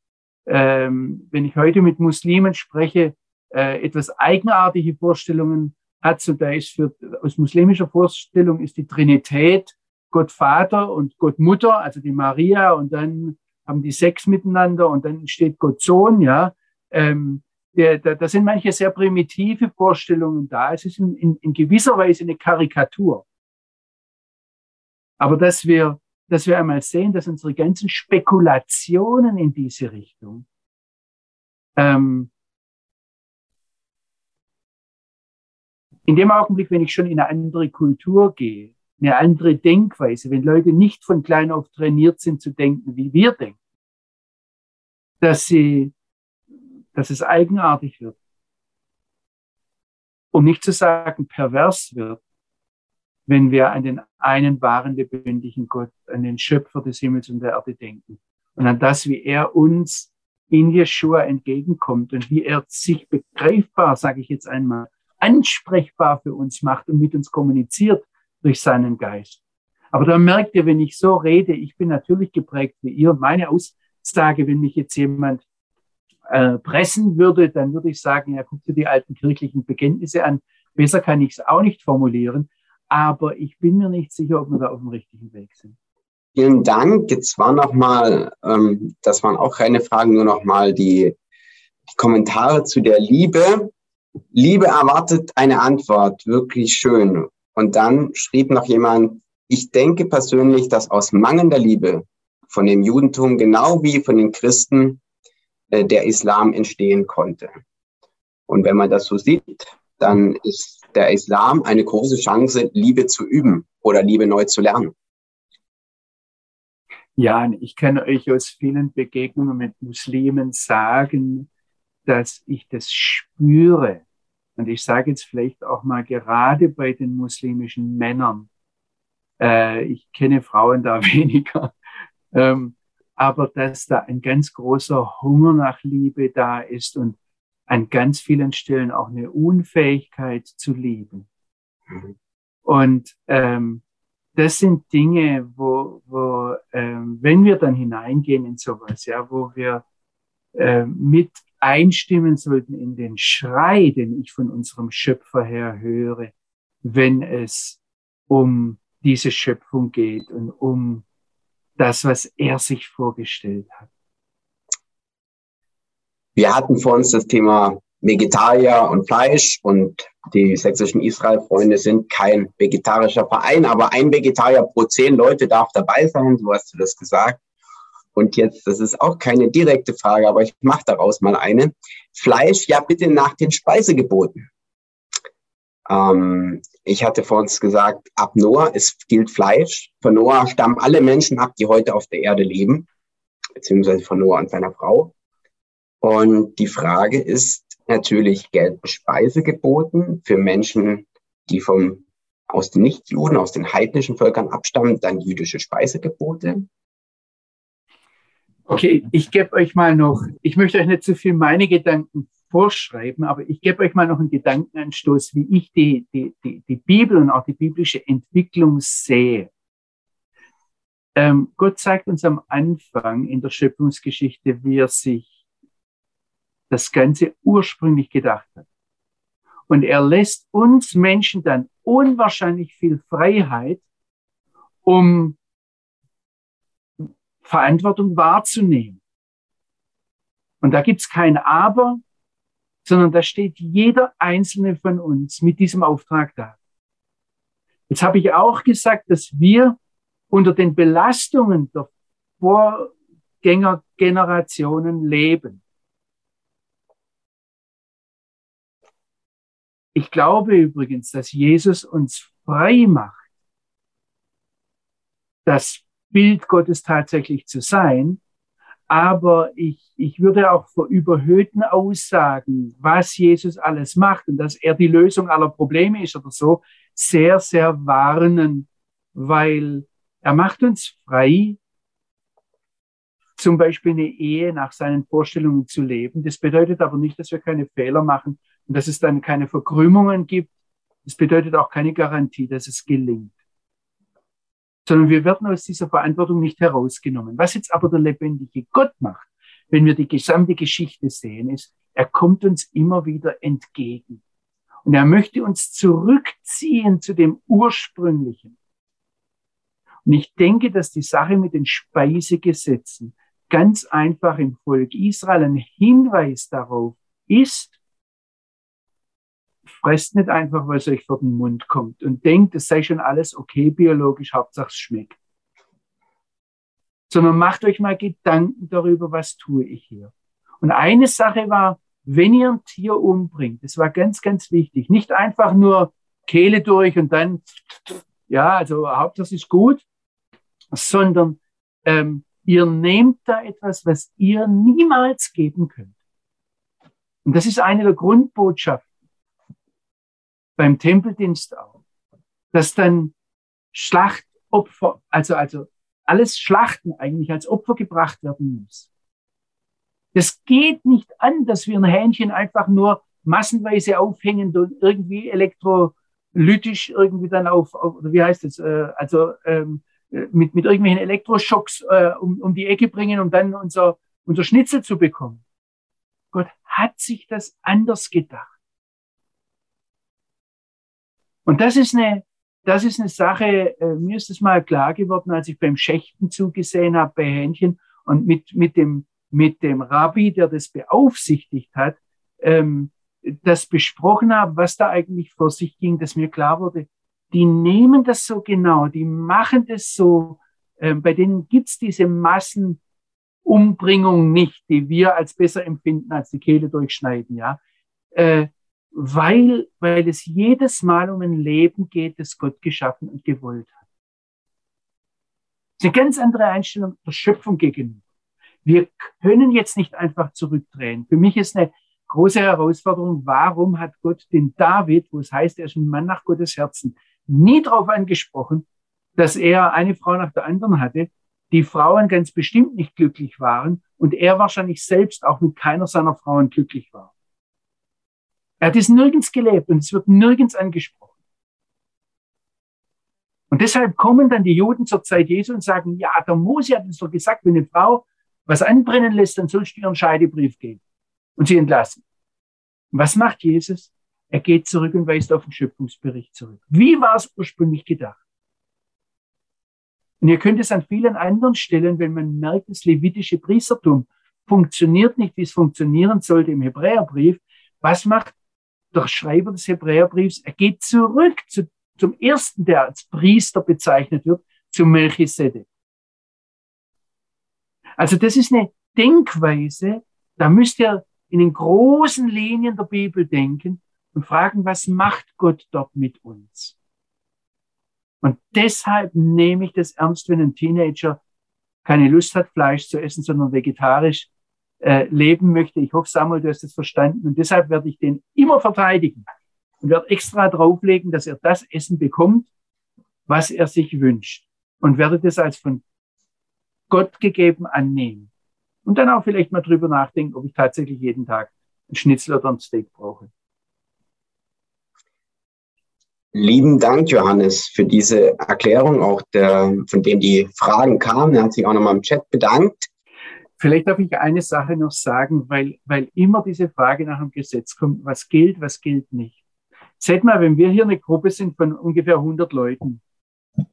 ähm, wenn ich heute mit Muslimen spreche, äh, etwas eigenartige Vorstellungen hat. Und da ist für, aus muslimischer Vorstellung ist die Trinität Gott Vater und Gott Mutter, also die Maria, und dann haben die Sex miteinander und dann steht Gott Sohn, ja. Ähm, der, da, da sind manche sehr primitive Vorstellungen da. Es ist in, in, in gewisser Weise eine Karikatur. Aber dass wir, dass wir einmal sehen, dass unsere ganzen Spekulationen in diese Richtung ähm, in dem Augenblick, wenn ich schon in eine andere Kultur gehe, eine andere Denkweise, wenn Leute nicht von klein auf trainiert sind zu denken, wie wir denken, dass sie, dass es eigenartig wird. Um nicht zu sagen pervers wird, wenn wir an den einen wahren lebendigen Gott, an den Schöpfer des Himmels und der Erde denken und an das, wie er uns in Jeshua entgegenkommt und wie er sich begreifbar, sage ich jetzt einmal, ansprechbar für uns macht und mit uns kommuniziert durch seinen Geist. Aber da merkt ihr, wenn ich so rede, ich bin natürlich geprägt wie ihr. Meine Aussage, wenn mich jetzt jemand äh, pressen würde, dann würde ich sagen, ja, guck dir die alten kirchlichen Bekenntnisse an. Besser kann ich es auch nicht formulieren. Aber ich bin mir nicht sicher, ob wir da auf dem richtigen Weg sind. Vielen Dank. Jetzt war noch mal, ähm, das waren auch keine Fragen, nur noch mal die, die Kommentare zu der Liebe. Liebe erwartet eine Antwort, wirklich schön. Und dann schrieb noch jemand, ich denke persönlich, dass aus mangelnder Liebe von dem Judentum genau wie von den Christen äh, der Islam entstehen konnte. Und wenn man das so sieht, dann ist der Islam eine große Chance, Liebe zu üben oder Liebe neu zu lernen. Ja, ich kann euch aus vielen Begegnungen mit Muslimen sagen, dass ich das spüre. Und ich sage jetzt vielleicht auch mal gerade bei den muslimischen Männern. Äh, ich kenne Frauen da [laughs] weniger. Ähm, aber dass da ein ganz großer Hunger nach Liebe da ist und an ganz vielen Stellen auch eine Unfähigkeit zu lieben. Mhm. Und ähm, das sind Dinge, wo, wo ähm, wenn wir dann hineingehen in sowas, ja, wo wir äh, mit einstimmen sollten in den Schrei, den ich von unserem Schöpfer her höre, wenn es um diese Schöpfung geht und um das, was er sich vorgestellt hat. Wir hatten vor uns das Thema Vegetarier und Fleisch und die sächsischen Israel-Freunde sind kein vegetarischer Verein, aber ein Vegetarier pro zehn Leute darf dabei sein, so hast du das gesagt. Und jetzt, das ist auch keine direkte Frage, aber ich mache daraus mal eine. Fleisch, ja bitte nach den Speisegeboten. Ähm, ich hatte vor uns gesagt, ab Noah, es gilt Fleisch. Von Noah stammen alle Menschen ab, die heute auf der Erde leben, beziehungsweise von Noah und seiner Frau. Und die Frage ist natürlich, gelten Speisegeboten für Menschen, die vom, aus den Nichtjuden, aus den heidnischen Völkern abstammen, dann jüdische Speisegebote? Okay, ich gebe euch mal noch, ich möchte euch nicht zu viel meine Gedanken vorschreiben, aber ich gebe euch mal noch einen Gedankenanstoß, wie ich die, die, die, die Bibel und auch die biblische Entwicklung sehe. Ähm, Gott zeigt uns am Anfang in der Schöpfungsgeschichte, wie er sich das Ganze ursprünglich gedacht hat. Und er lässt uns Menschen dann unwahrscheinlich viel Freiheit, um Verantwortung wahrzunehmen. Und da gibt's kein Aber, sondern da steht jeder einzelne von uns mit diesem Auftrag da. Jetzt habe ich auch gesagt, dass wir unter den Belastungen der Vorgängergenerationen leben. Ich glaube übrigens, dass Jesus uns frei macht, dass Bild Gottes tatsächlich zu sein. Aber ich, ich würde auch vor überhöhten Aussagen, was Jesus alles macht und dass er die Lösung aller Probleme ist oder so, sehr, sehr warnen, weil er macht uns frei, zum Beispiel eine Ehe nach seinen Vorstellungen zu leben. Das bedeutet aber nicht, dass wir keine Fehler machen und dass es dann keine Verkrümmungen gibt. Das bedeutet auch keine Garantie, dass es gelingt sondern wir werden aus dieser Verantwortung nicht herausgenommen. Was jetzt aber der lebendige Gott macht, wenn wir die gesamte Geschichte sehen, ist, er kommt uns immer wieder entgegen. Und er möchte uns zurückziehen zu dem Ursprünglichen. Und ich denke, dass die Sache mit den Speisegesetzen ganz einfach im Volk Israel ein Hinweis darauf ist, fresst nicht einfach, was euch vor den Mund kommt und denkt, es sei schon alles okay biologisch, Hauptsache es schmeckt. Sondern macht euch mal Gedanken darüber, was tue ich hier. Und eine Sache war, wenn ihr ein Tier umbringt, das war ganz, ganz wichtig, nicht einfach nur Kehle durch und dann, ja, also Hauptsache ist gut, sondern ähm, ihr nehmt da etwas, was ihr niemals geben könnt. Und das ist eine der Grundbotschaften beim Tempeldienst auch, dass dann Schlachtopfer, also, also alles Schlachten eigentlich als Opfer gebracht werden muss. Das geht nicht an, dass wir ein Hähnchen einfach nur massenweise aufhängen und irgendwie elektrolytisch irgendwie dann auf, auf oder wie heißt es, äh, also ähm, mit, mit irgendwelchen Elektroschocks äh, um, um die Ecke bringen, um dann unser, unser Schnitzel zu bekommen. Gott hat sich das anders gedacht. Und das ist eine, das ist eine Sache, äh, mir ist es mal klar geworden, als ich beim Schächten zugesehen habe bei Hähnchen und mit, mit dem, mit dem Rabbi, der das beaufsichtigt hat, ähm, das besprochen habe, was da eigentlich vor sich ging, dass mir klar wurde, die nehmen das so genau, die machen das so, äh, bei denen gibt's diese Massenumbringung nicht, die wir als besser empfinden, als die Kehle durchschneiden, ja. Äh, weil, weil es jedes Mal um ein Leben geht, das Gott geschaffen und gewollt hat. Das ist eine ganz andere Einstellung der Schöpfung gegenüber. Wir können jetzt nicht einfach zurückdrehen. Für mich ist eine große Herausforderung, warum hat Gott den David, wo es heißt, er ist ein Mann nach Gottes Herzen, nie darauf angesprochen, dass er eine Frau nach der anderen hatte, die Frauen ganz bestimmt nicht glücklich waren und er wahrscheinlich selbst auch mit keiner seiner Frauen glücklich war. Er hat es nirgends gelebt und es wird nirgends angesprochen. Und deshalb kommen dann die Juden zur Zeit Jesu und sagen, ja, der Mose hat uns doch gesagt, wenn eine Frau was anbrennen lässt, dann sollst du ihren Scheidebrief geben und sie entlassen. Und was macht Jesus? Er geht zurück und weist auf den Schöpfungsbericht zurück. Wie war es ursprünglich gedacht? Und ihr könnt es an vielen anderen Stellen, wenn man merkt, das levitische Priestertum funktioniert nicht, wie es funktionieren sollte im Hebräerbrief. Was macht der Schreiber des Hebräerbriefs? Er geht zurück zu, zum ersten, der als Priester bezeichnet wird, zu Melchisedek. Also das ist eine Denkweise, da müsst ihr in den großen Linien der Bibel denken und fragen, was macht Gott dort mit uns? Und deshalb nehme ich das ernst, wenn ein Teenager keine Lust hat, Fleisch zu essen, sondern vegetarisch äh, leben möchte. Ich hoffe, Samuel, du hast es verstanden. Und deshalb werde ich den immer verteidigen und werde extra drauflegen, dass er das Essen bekommt, was er sich wünscht. Und werde das als von Gott gegeben annehmen. Und dann auch vielleicht mal drüber nachdenken, ob ich tatsächlich jeden Tag ein Schnitzel oder ein Steak brauche. Lieben Dank, Johannes, für diese Erklärung, auch der, von dem die Fragen kamen. Er hat sich auch nochmal im Chat bedankt. Vielleicht darf ich eine Sache noch sagen, weil, weil immer diese Frage nach dem Gesetz kommt, was gilt, was gilt nicht. Seht mal, wenn wir hier eine Gruppe sind von ungefähr 100 Leuten,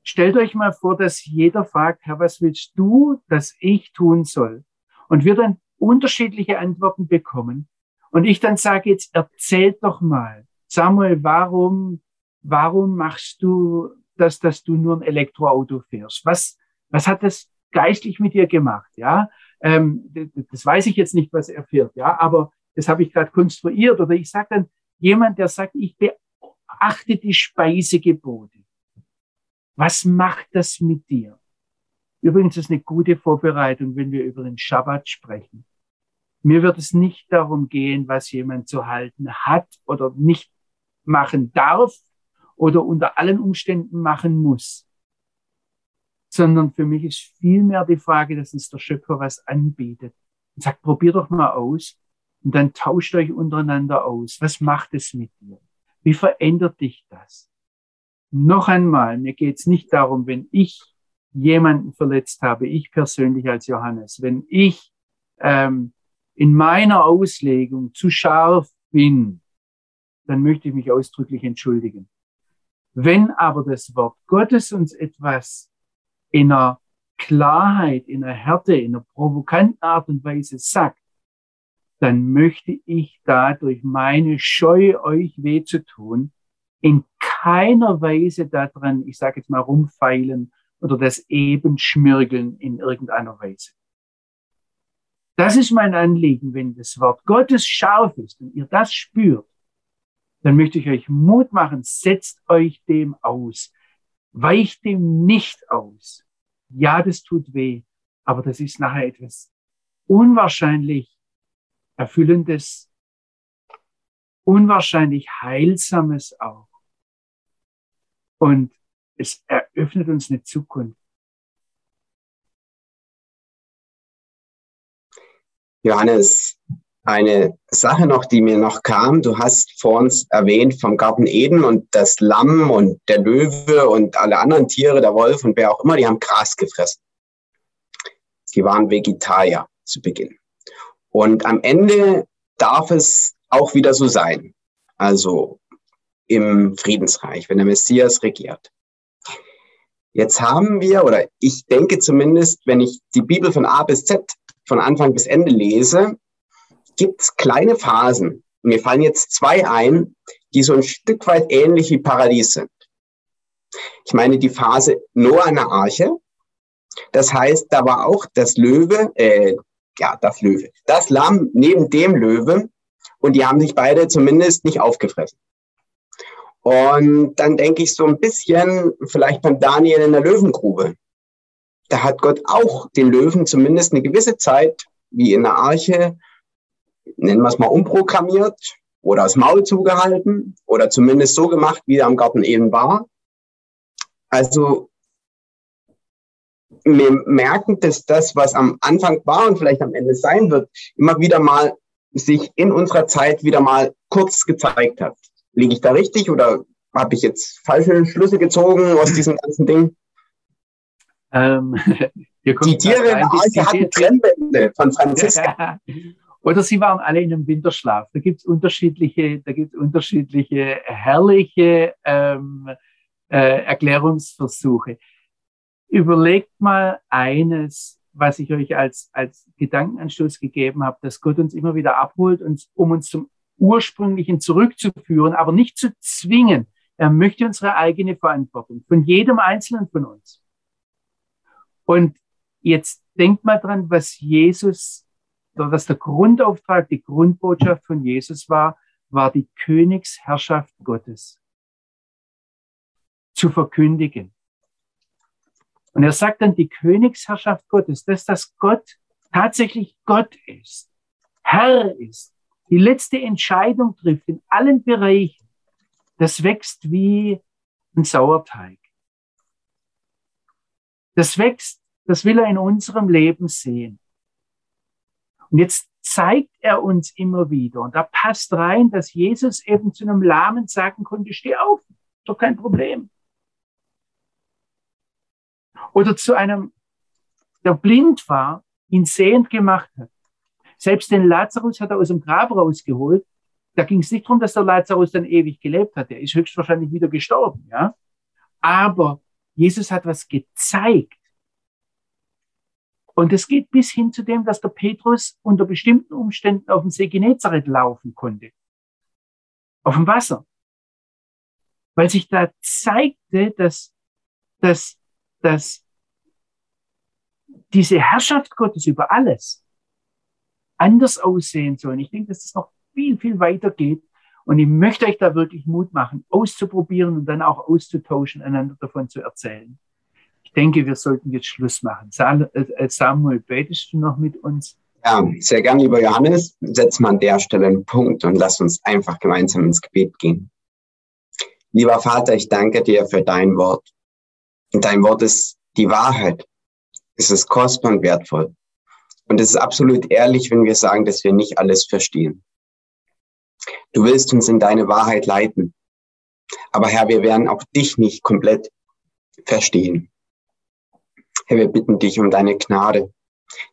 stellt euch mal vor, dass jeder fragt, Herr, was willst du, dass ich tun soll? Und wir dann unterschiedliche Antworten bekommen. Und ich dann sage jetzt, erzählt doch mal, Samuel, warum warum machst du das, dass du nur ein Elektroauto fährst? Was, was hat das geistlich mit dir gemacht? Ja, ähm, das weiß ich jetzt nicht, was er fährt. Ja, aber das habe ich gerade konstruiert. Oder ich sage dann jemand, der sagt, ich beachte die Speisegebote. Was macht das mit dir? Übrigens ist eine gute Vorbereitung, wenn wir über den Schabbat sprechen. Mir wird es nicht darum gehen, was jemand zu halten hat oder nicht machen darf, oder unter allen Umständen machen muss. Sondern für mich ist vielmehr die Frage, dass uns der Schöpfer was anbietet und sagt, probier doch mal aus und dann tauscht euch untereinander aus. Was macht es mit dir? Wie verändert dich das? Noch einmal, mir geht es nicht darum, wenn ich jemanden verletzt habe, ich persönlich als Johannes, wenn ich ähm, in meiner Auslegung zu scharf bin, dann möchte ich mich ausdrücklich entschuldigen. Wenn aber das Wort Gottes uns etwas in einer Klarheit, in einer Härte, in einer provokanten Art und Weise sagt, dann möchte ich dadurch meine Scheu, euch weh zu tun, in keiner Weise daran, ich sage jetzt mal, rumfeilen oder das eben schmirgeln in irgendeiner Weise. Das ist mein Anliegen. Wenn das Wort Gottes scharf ist und ihr das spürt, dann möchte ich euch Mut machen, setzt euch dem aus. Weicht dem nicht aus. Ja, das tut weh, aber das ist nachher etwas unwahrscheinlich Erfüllendes, unwahrscheinlich Heilsames auch. Und es eröffnet uns eine Zukunft. Johannes, eine Sache noch, die mir noch kam. Du hast vor uns erwähnt vom Garten Eden und das Lamm und der Löwe und alle anderen Tiere, der Wolf und wer auch immer, die haben Gras gefressen. Sie waren Vegetarier zu Beginn. Und am Ende darf es auch wieder so sein. Also im Friedensreich, wenn der Messias regiert. Jetzt haben wir, oder ich denke zumindest, wenn ich die Bibel von A bis Z, von Anfang bis Ende lese, gibt es kleine Phasen. Mir fallen jetzt zwei ein, die so ein Stück weit ähnlich wie Paradies sind. Ich meine die Phase Noah an der Arche. Das heißt, da war auch das Löwe, äh, ja, das Löwe, das Lamm neben dem Löwe und die haben sich beide zumindest nicht aufgefressen. Und dann denke ich so ein bisschen vielleicht beim Daniel in der Löwengrube. Da hat Gott auch den Löwen zumindest eine gewisse Zeit, wie in der Arche, nennen wir es mal umprogrammiert oder das Maul zugehalten oder zumindest so gemacht, wie er am Garten eben war. Also wir merken, dass das, was am Anfang war und vielleicht am Ende sein wird, immer wieder mal sich in unserer Zeit wieder mal kurz gezeigt hat. Liege ich da richtig oder habe ich jetzt falsche Schlüsse gezogen aus diesem ganzen Ding? Ähm, [laughs] die Tiere in der Arche hatten Trennwände von Franziska. [laughs] Oder sie waren alle in einem Winterschlaf. Da gibt es unterschiedliche, da gibt's unterschiedliche herrliche ähm, äh, Erklärungsversuche. Überlegt mal eines, was ich euch als, als Gedankenanstoß gegeben habe, dass Gott uns immer wieder abholt, uns, um uns zum Ursprünglichen zurückzuführen, aber nicht zu zwingen. Er möchte unsere eigene Verantwortung von jedem Einzelnen von uns. Und jetzt denkt mal dran, was Jesus was der Grundauftrag, die Grundbotschaft von Jesus war, war die Königsherrschaft Gottes zu verkündigen. Und er sagt dann, die Königsherrschaft Gottes, dass das Gott tatsächlich Gott ist, Herr ist, die letzte Entscheidung trifft in allen Bereichen, das wächst wie ein Sauerteig. Das wächst, das will er in unserem Leben sehen. Und jetzt zeigt er uns immer wieder, und da passt rein, dass Jesus eben zu einem Lahmen sagen konnte, steh auf, doch kein Problem. Oder zu einem, der blind war, ihn sehend gemacht hat. Selbst den Lazarus hat er aus dem Grab rausgeholt. Da ging es nicht darum, dass der Lazarus dann ewig gelebt hat. Er ist höchstwahrscheinlich wieder gestorben, ja. Aber Jesus hat was gezeigt. Und es geht bis hin zu dem, dass der Petrus unter bestimmten Umständen auf dem See Genezareth laufen konnte. Auf dem Wasser. Weil sich da zeigte, dass, dass, dass diese Herrschaft Gottes über alles anders aussehen soll. Und ich denke, dass es das noch viel, viel weiter geht. Und ich möchte euch da wirklich Mut machen, auszuprobieren und dann auch auszutauschen, einander davon zu erzählen ich denke, wir sollten jetzt Schluss machen. Äh, Samuel, betest du noch mit uns? Ja, sehr gern, lieber Johannes. Setz mal an der Stelle einen Punkt und lass uns einfach gemeinsam ins Gebet gehen. Lieber Vater, ich danke dir für dein Wort. Und dein Wort ist die Wahrheit. Es ist kostbar und wertvoll. Und es ist absolut ehrlich, wenn wir sagen, dass wir nicht alles verstehen. Du willst uns in deine Wahrheit leiten. Aber Herr, wir werden auch dich nicht komplett verstehen. Herr, wir bitten dich um deine Gnade,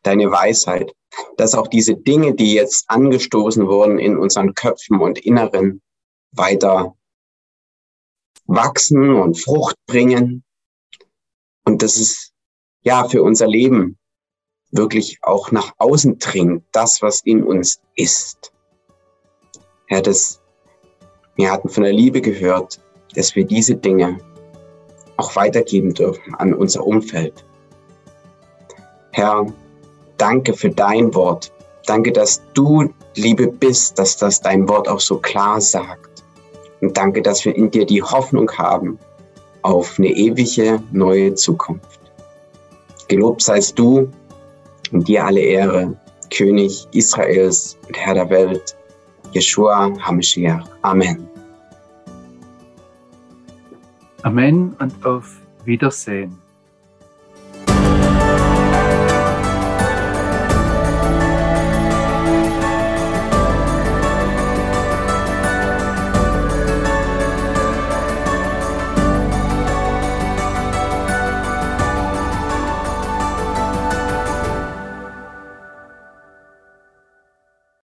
deine Weisheit, dass auch diese Dinge, die jetzt angestoßen wurden in unseren Köpfen und Inneren, weiter wachsen und Frucht bringen. Und dass es ja für unser Leben wirklich auch nach außen dringt, das, was in uns ist. Herr, das, wir hatten von der Liebe gehört, dass wir diese Dinge auch weitergeben dürfen an unser Umfeld. Herr, danke für dein Wort. Danke, dass du Liebe bist, dass das dein Wort auch so klar sagt. Und danke, dass wir in dir die Hoffnung haben auf eine ewige neue Zukunft. Gelobt seist du und dir alle Ehre, König Israels und Herr der Welt, Yeshua HaMashiach. Amen. Amen und auf Wiedersehen.